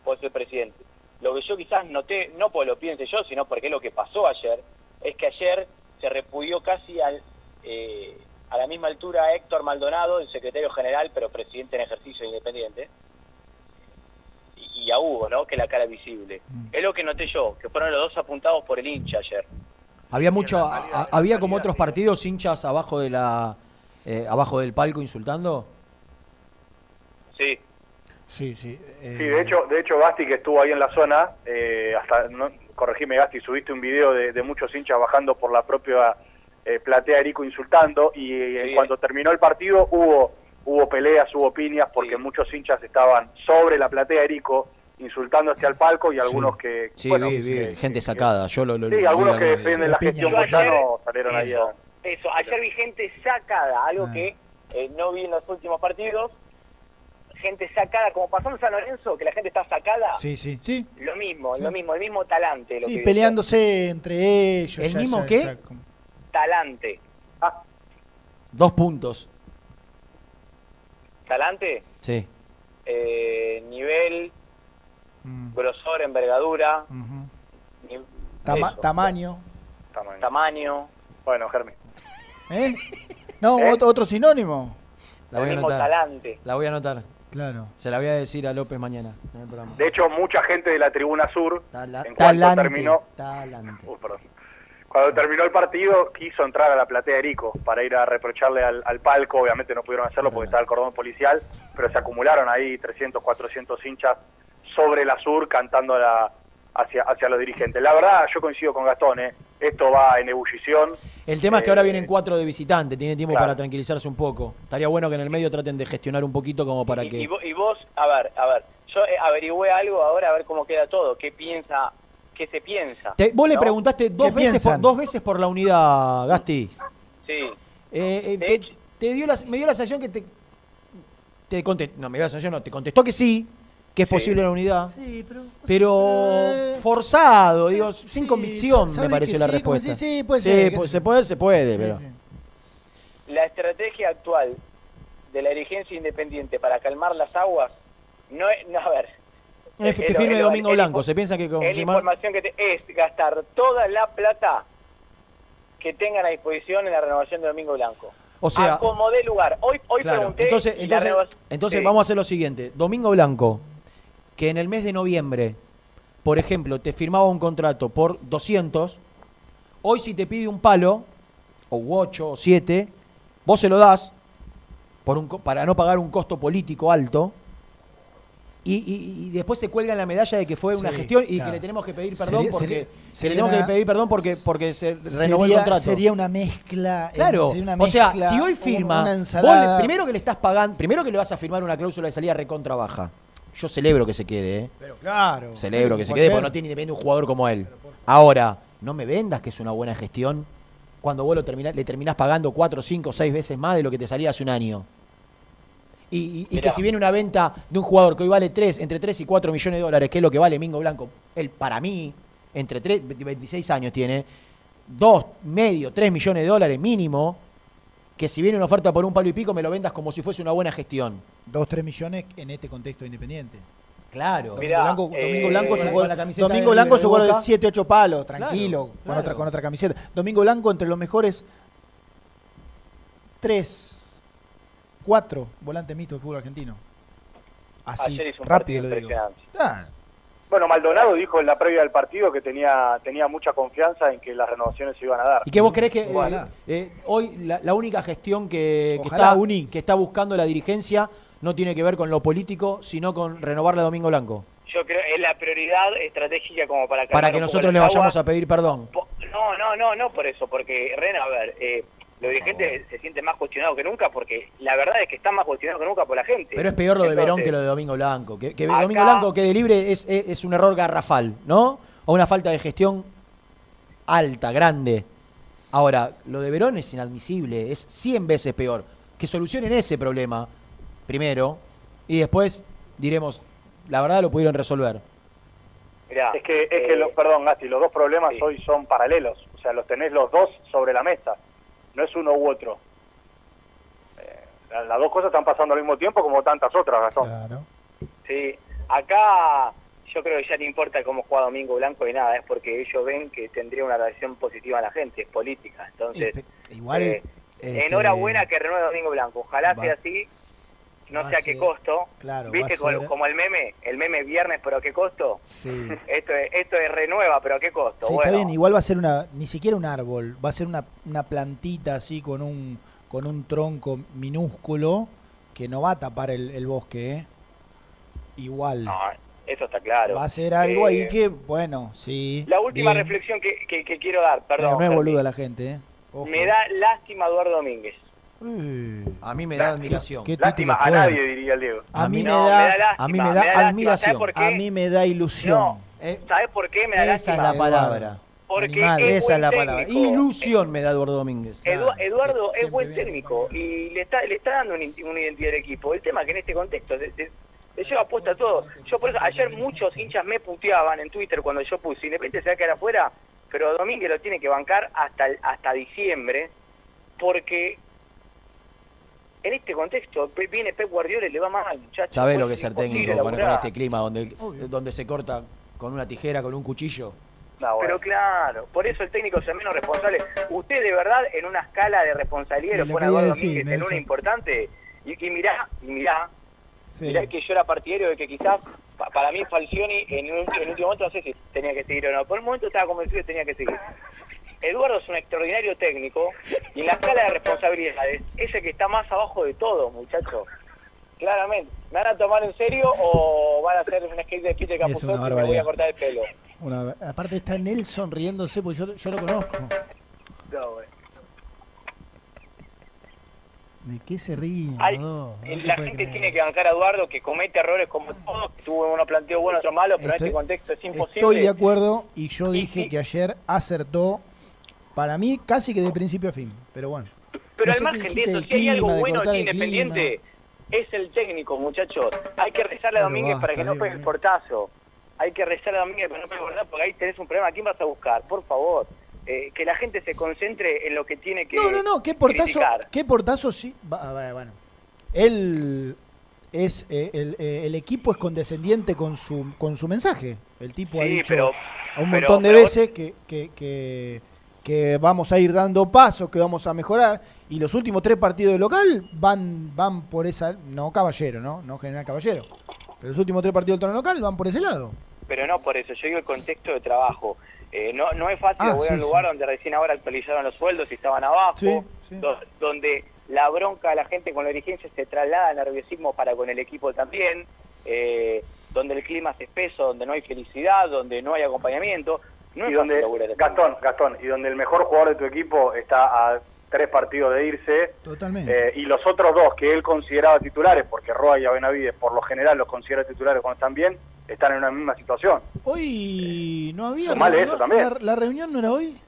pues el presidente. Lo que yo quizás noté, no porque lo piense yo, sino porque lo que pasó ayer, es que ayer se repudió casi al, eh, a la misma altura a Héctor Maldonado, el secretario general, pero presidente en ejercicio independiente, y, y a Hugo, ¿no? Que es la cara visible. Es lo que noté yo, que fueron los dos apuntados por el hincha ayer. Había mucho, a- a- había como otros partidos hinchas abajo de la, eh, abajo del palco insultando. Sí. Sí, sí. eh, Sí, de hecho, de hecho Gasti que estuvo ahí en la zona, eh, hasta, no, corregime Gasti, subiste un video de, de muchos hinchas bajando por la propia eh, platea Erico insultando y eh, cuando terminó el partido hubo hubo peleas, hubo piñas porque muchos hinchas estaban sobre la platea Erico insultando hacia el palco y algunos que Sí, bueno, vi, vi, que- gente sacada. Yo lo, lo- sí, lo- algunos lo- que defienden la gestión Moyano salieron ahí a... Eso, ayer vi gente sacada, algo que eh, no vi en los últimos partidos. Gente sacada, como pasó en San Lorenzo, que la gente está sacada. Sí, sí, sí. Lo mismo, lo mismo, el mismo talante. Lo Sí, que peleándose entre ellos. ¿El ya- mismo ya- qué? ya como- Talante. Dos puntos. Talante, Sí. eh, nivel, grosor, envergadura, ni- Tama- eso. tamaño. tamaño. Bueno, Germi. ¿Eh? No, ¿Eh? ot- otro sinónimo. La voy a anotar. talante. La voy a anotar. Claro. Se la voy a decir a López mañana en el programa. De hecho, mucha gente de la tribuna sur, Tala- en talante, terminó, talante. Uh, perdón. Cuando terminó el partido, quiso entrar a la platea de Erico para ir a reprocharle al, al palco. Obviamente no pudieron hacerlo porque estaba el cordón policial, pero se acumularon ahí 300, 400 hinchas sobre la sur cantando a la- hacia, hacia los dirigentes. La verdad, yo coincido con Gastón, ¿eh? esto va en ebullición. El tema es que ahora Eh, vienen cuatro de visitante, tiene tiempo claro. para tranquilizarse un poco. Estaría bueno que en el medio traten de gestionar un poquito como para Y, que... y vo- y vos, a ver, a ver, yo yo eh, averigüé algo ahora a ver cómo queda todo, qué piensa, qué se piensa. Te- vos le preguntaste dos veces, por, dos veces por la unidad, Gasti. Sí. Eh, eh, te, te dio la, me dio la sensación que te, te contestó, no, me dio la sensación, no, te contestó que sí, que es posible la unidad. Sí, pero... Pero forzado, digo, sin convicción me pareció la sí, respuesta. si sí, puede Sí, ser, qué pues, se puede, se puede, pero... La estrategia actual de la dirigencia independiente para calmar las aguas no es, no, a ver. Es que firme Domingo el- Blanco, se piensa que Es la información que te- es gastar toda la plata que tengan a disposición en la renovación de Domingo Blanco. O sea- a como dé lugar. Hoy, hoy Claro, pregunté entonces, entonces, renovación- entonces Sí. vamos a hacer lo siguiente. Domingo Blanco, que en el mes de noviembre, por ejemplo, te firmaba un contrato por 200, hoy si te pide un palo, o 8 o 7, vos se lo das por un, para no pagar un costo político alto. Y, y- y después se cuelga en la medalla de que fue una Sí, gestión y claro. que le tenemos que pedir Sería- perdón porque sería- le tenemos una- que pedir perdón porque porque se renovó el contrato. Sería una mezcla. Claro, sería una o sea, si hoy firma, vos le- primero que le estás pagando, primero que le vas a firmar una cláusula de salida recontra baja. Yo celebro que se quede, ¿eh? Pero claro. Celebro que se quede ayer. porque no tiene independiente un jugador como él. Ahora, no me vendas que es una buena gestión cuando vos lo terminás- le terminás pagando 4, 5, 6 veces más de lo que te salía hace un año. Y, y- y que si viene una venta de un jugador que hoy vale 3, entre 3 y 4 millones de dólares, que es lo que vale Mingo Blanco, él para mí, entre 3, 26 años tiene, 2, medio, 3 millones de dólares mínimo, que si viene una oferta por un palo y pico me lo vendas como si fuese una buena gestión. Dos, tres millones en este contexto independiente. Claro. Domingo Mirá, Blanco, eh, Domingo Blanco gol- la camiseta Domingo Blanco de de Boca. 7, 8 palos, tranquilo, Claro, con, otra, con otra camiseta. Domingo Blanco entre los mejores 3, 4 volantes mixtos de fútbol argentino. Así, Ayer hizo un rápido lo digo. Ah, Bueno, Maldonado dijo en la previa del partido que tenía, tenía mucha confianza en que las renovaciones se iban a dar. ¿Y qué vos crees que eh, eh, hoy la, la única gestión que, que está, Uni. que está buscando la dirigencia no tiene que ver con lo político, sino con renovarle a Domingo Blanco? Yo creo que es la prioridad estratégica como para Para que un poco nosotros le vayamos a pedir perdón. No, no, no, no por eso, porque Ren, a ver, eh, los dirigentes se sienten más cuestionados que nunca porque la verdad es que están más cuestionados que nunca por la gente. Pero es peor lo de Verón que lo de Domingo Blanco. Que, que Acá- Domingo Blanco quede libre es, es, es un error garrafal, ¿no? O una falta de gestión alta, grande. Ahora, lo de Verón es inadmisible, es 100 veces peor. Que solucionen ese problema primero y después diremos, la verdad lo pudieron resolver. mirá, Es que, es que eh, lo- perdón, Gasti, los dos problemas sí. hoy son paralelos. O sea, los tenés los dos sobre la mesa. No es uno u otro. Eh, la- las dos cosas están pasando al mismo tiempo como tantas otras, Gastón. claro. Sí, acá yo creo que ya no importa cómo juega Domingo Blanco y nada, es porque ellos ven que tendría una reacción positiva a la gente, es política. Entonces, igual, eh, este, enhorabuena que renueve Domingo Blanco. Ojalá Va- sea así, no sé a a qué costo. claro, ¿Viste a como, el meme? El meme viernes, pero a qué costo. Sí. Esto es, esto es renueva, pero a qué costo. Sí, bueno, está bien, igual va a ser una, ni siquiera un árbol, va a ser una, una plantita así con un, con un tronco minúsculo que no va a tapar el, el bosque, ¿eh? Igual. no, eso está claro. Va a ser algo ahí Eh, que, bueno, sí. La última bien. reflexión que, que- que quiero dar, Pero perdón. no es boluda la gente, ¿eh? Ojo. Me da lástima Eduardo Domínguez. A mí me da admiración. Qué Lástima título a nadie, diría el Diego. A mí me da, lástima, a mí me da admiración. A mí me da ilusión. No, Eh, ¿sabes por qué me da Esa es la palabra. Porque Animal. es Esa es la palabra. técnico. Ilusión me da Eduardo Domínguez. Edu- Claro, Eduardo es buen técnico y le está, le está dando una, identidad al equipo. El tema es que en este contexto le, le- le lleva puesta todo. Yo por eso ayer muchos hinchas me puteaban en Twitter cuando yo puse Independiente se va a quedar afuera, pero Domínguez lo tiene que bancar hasta el- hasta diciembre porque en este contexto viene Pep Guardiola y le va mal, muchachos. ¿Sabés lo que es ser técnico con, este clima donde, donde se corta con una tijera, con un cuchillo? No, bueno. Pero claro, por eso el técnico es el menos responsable. Usted de verdad en una escala de responsabilidad lo pone a Domínguez en una importante. Y, y mirá, y mirá, Sí. mirá que yo era partidario de que quizás pa- para mí Falcioni en un en último momento no sé si tenía que seguir o no. Por un momento estaba convencido que tenía que seguir. Eduardo es un extraordinario técnico y en la escala de responsabilidades es el que está más abajo de todo, muchachos. Claramente. ¿Me van a tomar en serio o van a hacer un skate de Peter Capuzotto y me voy a cortar el pelo? Una- aparte está Nelson riéndose, porque yo, yo lo conozco. No. ¿De qué se ríen? Hay- no? No se la gente tiene que bancar a Eduardo que comete errores como todos, que tuvo unos planteos buenos, otros malos, pero Estoy- en este contexto es imposible. Estoy de acuerdo y yo dije que ayer acertó, para mí, casi que de principio a fin. Pero bueno. Pero No al margen de eso, si hay algo de bueno aquí el Independiente, es el técnico, muchachos. Hay que rezarle a Pero Domínguez para que no pegue el portazo. Hay que rezarle a Domínguez para que no pegue el portazo, porque ahí tenés un problema. ¿A quién vas a buscar? Por favor. Eh, que la gente se concentre en lo que tiene que No, no, no, qué portazo, criticar. qué portazo sí. bueno, él es eh, el, eh, el equipo es condescendiente con su con su mensaje. El tipo ha Sí, dicho pero- a un pero- montón de veces que, que, que, que vamos a ir dando pasos, que vamos a mejorar. Y los últimos tres partidos de local van van por esa, no caballero, ¿no? No general caballero. Pero los últimos tres partidos del torneo local van por ese lado. Pero no por eso, yo digo el contexto de trabajo. Eh, no, no es fácil Ah, volver a un lugar sí. donde recién ahora actualizaron los sueldos y estaban abajo, Sí, sí. do- donde la bronca de la gente con la dirigencia se traslada al nerviosismo para con el equipo también, eh, donde el clima es espeso, donde no hay felicidad, donde no hay acompañamiento. No y donde. Gastón, Gastón, y donde el mejor jugador de tu equipo está a tres partidos de irse, Totalmente. eh, y los otros dos que él consideraba titulares, porque Roa y Benavides por lo general los considera titulares cuando están bien, están en una misma situación. Hoy no había reunión- eso también. La, la reunión no era hoy.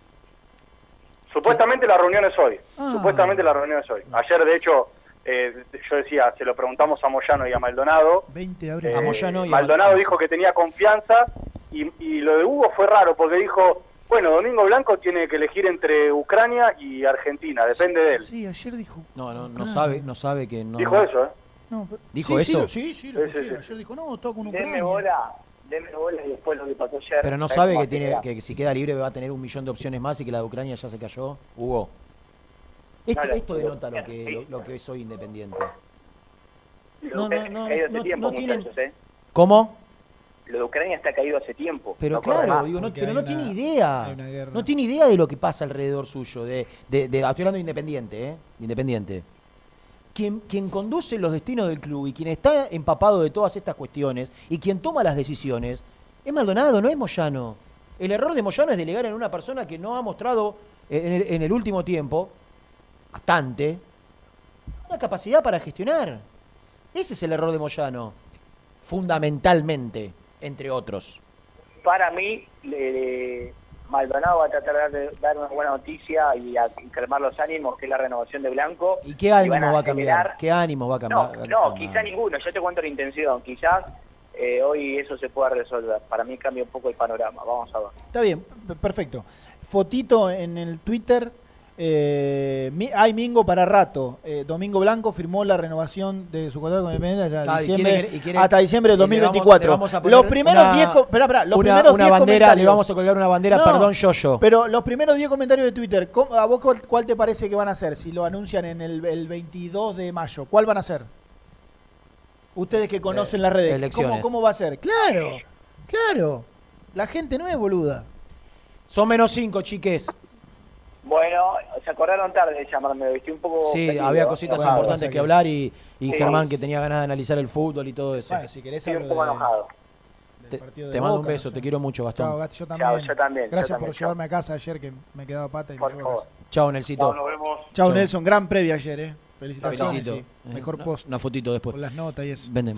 Supuestamente la reunión es hoy. Ah. Supuestamente la reunión es hoy. Ayer, de hecho, eh, yo decía, se lo preguntamos a Moyano y a Maldonado. 20 de abril. Eh, A Moyano y a Maldonado Maldonado. dijo que tenía confianza y, y lo de Hugo fue raro porque dijo, bueno, Domingo Blanco tiene que elegir entre Ucrania y Argentina, depende de él. Sí, ayer dijo. No, no, no sabe, no sabe que no. Dijo eso, ¿eh? No, pero- ¿Dijo sí, eso? Sí, sí, lo Sí, sí. Ayer dijo, no, todo con Deme Ucrania. bola, deme bola y después lo que pasó ayer. Pero no ¿sabes sabe que tiene que, que si queda libre va a tener un millón de opciones más y que la de Ucrania ya se cayó. Hugo. Esto, esto denota lo que, lo, lo que es hoy independiente. Lo No, no, no, no- tiempo, no tienen- muchachos, ¿eh? ¿Cómo? Lo de Ucrania está caído hace tiempo. Pero no claro, digo, no, pero no una- tiene idea. No tiene idea de lo que pasa alrededor suyo. De, de, de- estoy hablando de Independiente, ¿eh? Independiente. Quien, quien conduce los destinos del club y quien está empapado de todas estas cuestiones y quien toma las decisiones es Maldonado, no es Moyano. El error de Moyano es delegar en una persona que no ha mostrado eh, en el, en el último tiempo, bastante, una capacidad para gestionar. Ese es el error de Moyano, fundamentalmente, entre otros. Para mí, le- Maldonado va a tratar de dar una buena noticia y, a, calmar los ánimos, que es la renovación de Blanco. ¿Y qué ánimo va a cambiar? generar- ¿Qué ánimo va a No, cambiar? no, quizá ninguno. Yo te cuento la intención. Quizás eh, hoy eso se pueda resolver. Para mí cambia un poco el panorama. Vamos a ver. Está bien, perfecto. Fotito en el Twitter. Eh, hay Mingo para rato. Eh, Domingo Blanco firmó la renovación de su contrato con Independiente hasta, diciembre, quiere- y quiere- hasta diciembre de y le vamos- 2024. le vamos a poner los primeros una- 10 co- espera, espera, los una, primeros una 10 bandera, le vamos a colgar una bandera, No, perdón, yo, yo. Pero los primeros 10 comentarios de Twitter, ¿cómo- ¿a vos cuál, cuál te parece que van a hacer? Si lo anuncian en el, el 22 de mayo, ¿cuál van a ser? Ustedes que conocen Eh, las redes. ¿cómo, ¿cómo va a ser? Claro, claro. La gente no es boluda. Son menos cinco, chiques. Bueno, se acordaron tarde de llamarme. Me vestí un poco. Sí, perdido. había cositas importantes que, que- hablar y, y Sí. Germán que tenía ganas de analizar el fútbol y todo eso. Bueno, si querés Estoy un hablo poco de- enojado. te partido de te mando un beso, no sé. te quiero mucho, Gastón. Chao, yo Chao, también. yo también, yo Gracias también, por chao. llevarme a casa ayer que me quedaba pata y Por favor. Chao, Nelsito. Chao, nos vemos. Chao. Nelson. Gran previa ayer, ¿eh? Felicitaciones. Felicito. sí. Eh, Mejor una- post. Una fotito después. Con las notas y eso. Venden.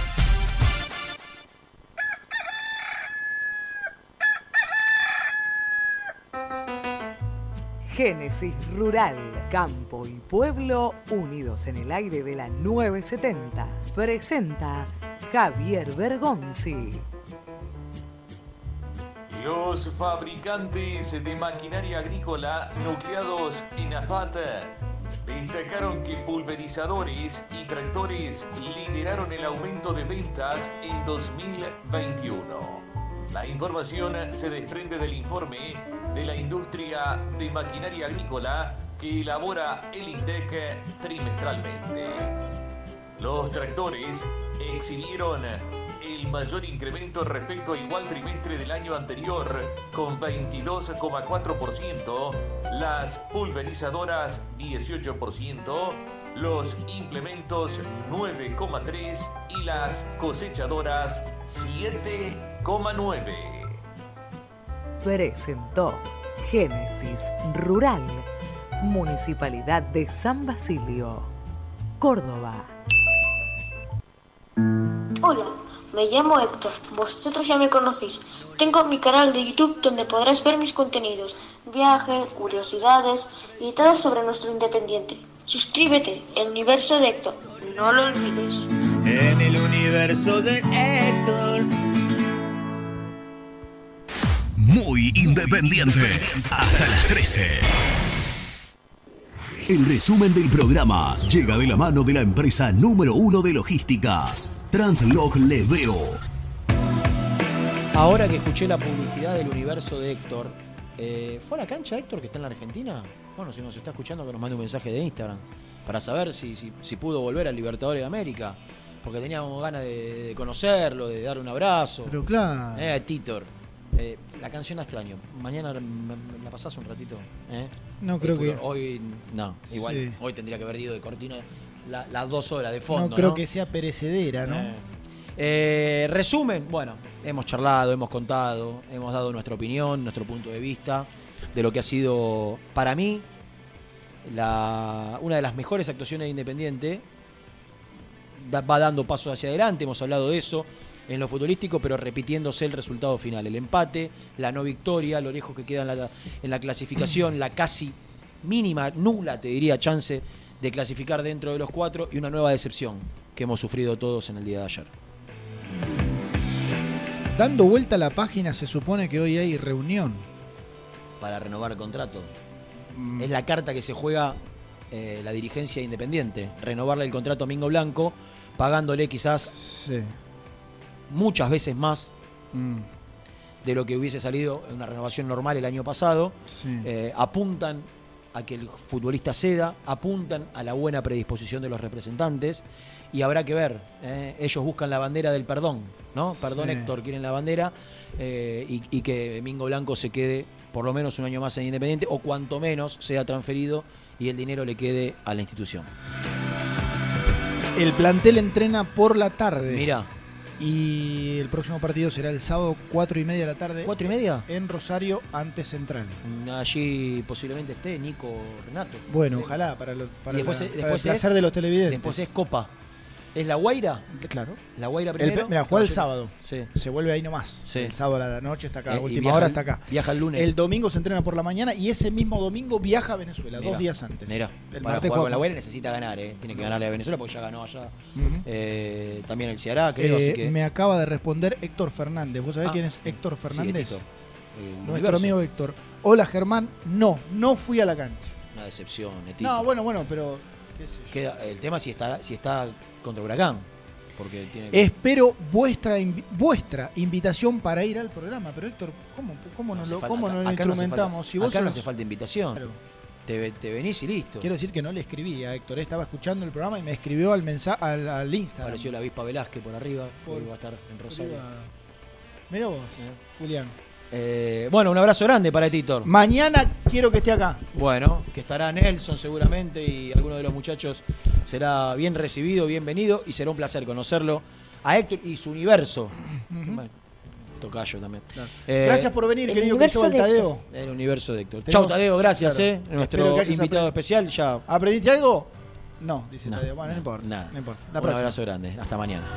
Génesis Rural, Campo y Pueblo unidos en el aire de la 970. Presenta Javier Bergonzi. Los fabricantes de maquinaria agrícola nucleados en AFAT destacaron que pulverizadores y tractores lideraron el aumento de ventas en 2021. La información se desprende del informe de la industria de maquinaria agrícola que elabora el INDEC trimestralmente. Los tractores exhibieron el mayor incremento respecto al igual trimestre del año anterior, con 22,4%, las pulverizadoras 18%, los implementos 9,3% y las cosechadoras 7,9%. Presentó Génesis Rural, Municipalidad de San Basilio, Córdoba. Hola, me llamo Héctor, vosotros ya me conocéis. Tengo mi canal de YouTube donde podrás ver mis contenidos, viajes, curiosidades y todo sobre nuestro independiente. Suscríbete, el universo de Héctor, no lo olvides. En el universo de Héctor. Muy independiente. Hasta las 13. El resumen del programa llega de la mano de la empresa número uno de logística, Translog Leveo. Ahora que escuché la publicidad del universo de Héctor, eh, ¿fue a la cancha Héctor que está en la Argentina? Bueno, si nos está escuchando que nos mande un mensaje de Instagram para saber si, si, si pudo volver al Libertadores de América. Porque teníamos ganas de, de conocerlo, de darle un abrazo. Pero claro. Eh, a Titor. Eh, la canción a extraño. Mañana la pasás un ratito. ¿eh? No, creo que- Hoy, no, igual. Sí. Hoy tendría que haber ido de cortina la- las dos horas de fondo. no creo ¿no? que sea perecedera, ¿no? Eh. Eh, resumen, bueno, hemos charlado, hemos contado, hemos dado nuestra opinión, nuestro punto de vista de lo que ha sido para mí una de las mejores actuaciones de Independiente. Va dando pasos hacia adelante, hemos hablado de eso en lo futbolístico, pero repitiéndose el resultado final, el empate, la no victoria, lo lejos que queda en la clasificación, la casi mínima, nula, te diría, chance de clasificar dentro de los cuatro y una nueva decepción que hemos sufrido todos en el día de ayer. Dando vuelta a la página, se supone que hoy hay reunión. para renovar el contrato. Es la carta que se juega eh, la dirigencia independiente. Renovarle el contrato a Mingo Blanco, pagándole quizás muchas veces más Mm. de lo que hubiese salido en una renovación normal el año pasado. Sí. Eh, apuntan a que el futbolista ceda, apuntan a la buena predisposición de los representantes y habrá que ver. eh, ellos buscan la bandera del perdón, ¿no? Perdón, Sí. Héctor, quieren la bandera eh, y, y que Mingo Blanco se quede por lo menos un año más en Independiente o cuanto menos sea transferido y el dinero le quede a la institución. El plantel entrena por la tarde. Mira. Y el próximo partido será el sábado, 4 y media de la tarde. ¿Cuatro y media? En Rosario, ante Central. Allí posiblemente esté Nico Renato. Bueno, ojalá, para, lo- para después, la- para el placer es- de los televidentes. Después es Copa. ¿Es la Guaira? Claro. La Guaira primero. mira, juega el sábado. Sí. Se vuelve ahí nomás. Sí. El sábado a la noche está acá. Eh, última hora el- está acá. viaja el lunes. El domingo se entrena por la mañana y ese mismo domingo viaja a Venezuela, Mirá, dos días antes. Mirá, El para jugar con la Guaira necesita ganar, ¿eh? Tiene que ganarle a Venezuela porque ya ganó allá. Eh, también el Ceará, creo, Eh, así que. Me acaba de responder Héctor Fernández. ¿Vos sabés Ah. quién es Héctor Fernández? Sí, Héctor. El Nuestro amigo Héctor. Hola Germán, no, no fui a la cancha. Una decepción, Netito. No, bueno, bueno, pero qué sé yo. Queda- el tema si está, si está contra Huracán. porque tiene que- Espero vuestra vuestra invitación para ir al programa. Pero Héctor, ¿cómo, cómo no, hace lo, falta- cómo acá- lo acá no hace instrumentamos? falta- si vos acá no hace falta invitación. Claro. Te, te venís y listo. Quiero decir que no le escribí a Héctor, estaba escuchando el programa y me escribió al mensaje al, al Instagram. Apareció la avispa Velázquez por arriba, Por- va a estar en Rosario. Mira vos, Julián. Eh, bueno, un abrazo grande para Titor. Mañana quiero que esté acá. Bueno, que estará Nelson seguramente y alguno de los muchachos será bien recibido, bienvenido y será un placer conocerlo a Héctor y su universo. Bueno, tocayo también. Eh, Gracias por venir, el querido universo Cristóbal de Tadeo. El universo de Héctor. Chau, Tadeo, gracias, Claro. eh. Nuestro invitado especial ya. ¿Aprendiste algo? No, dice No, Tadeo. Bueno, no, importa. Nada. No importa. La un próxima. abrazo grande. Hasta mañana.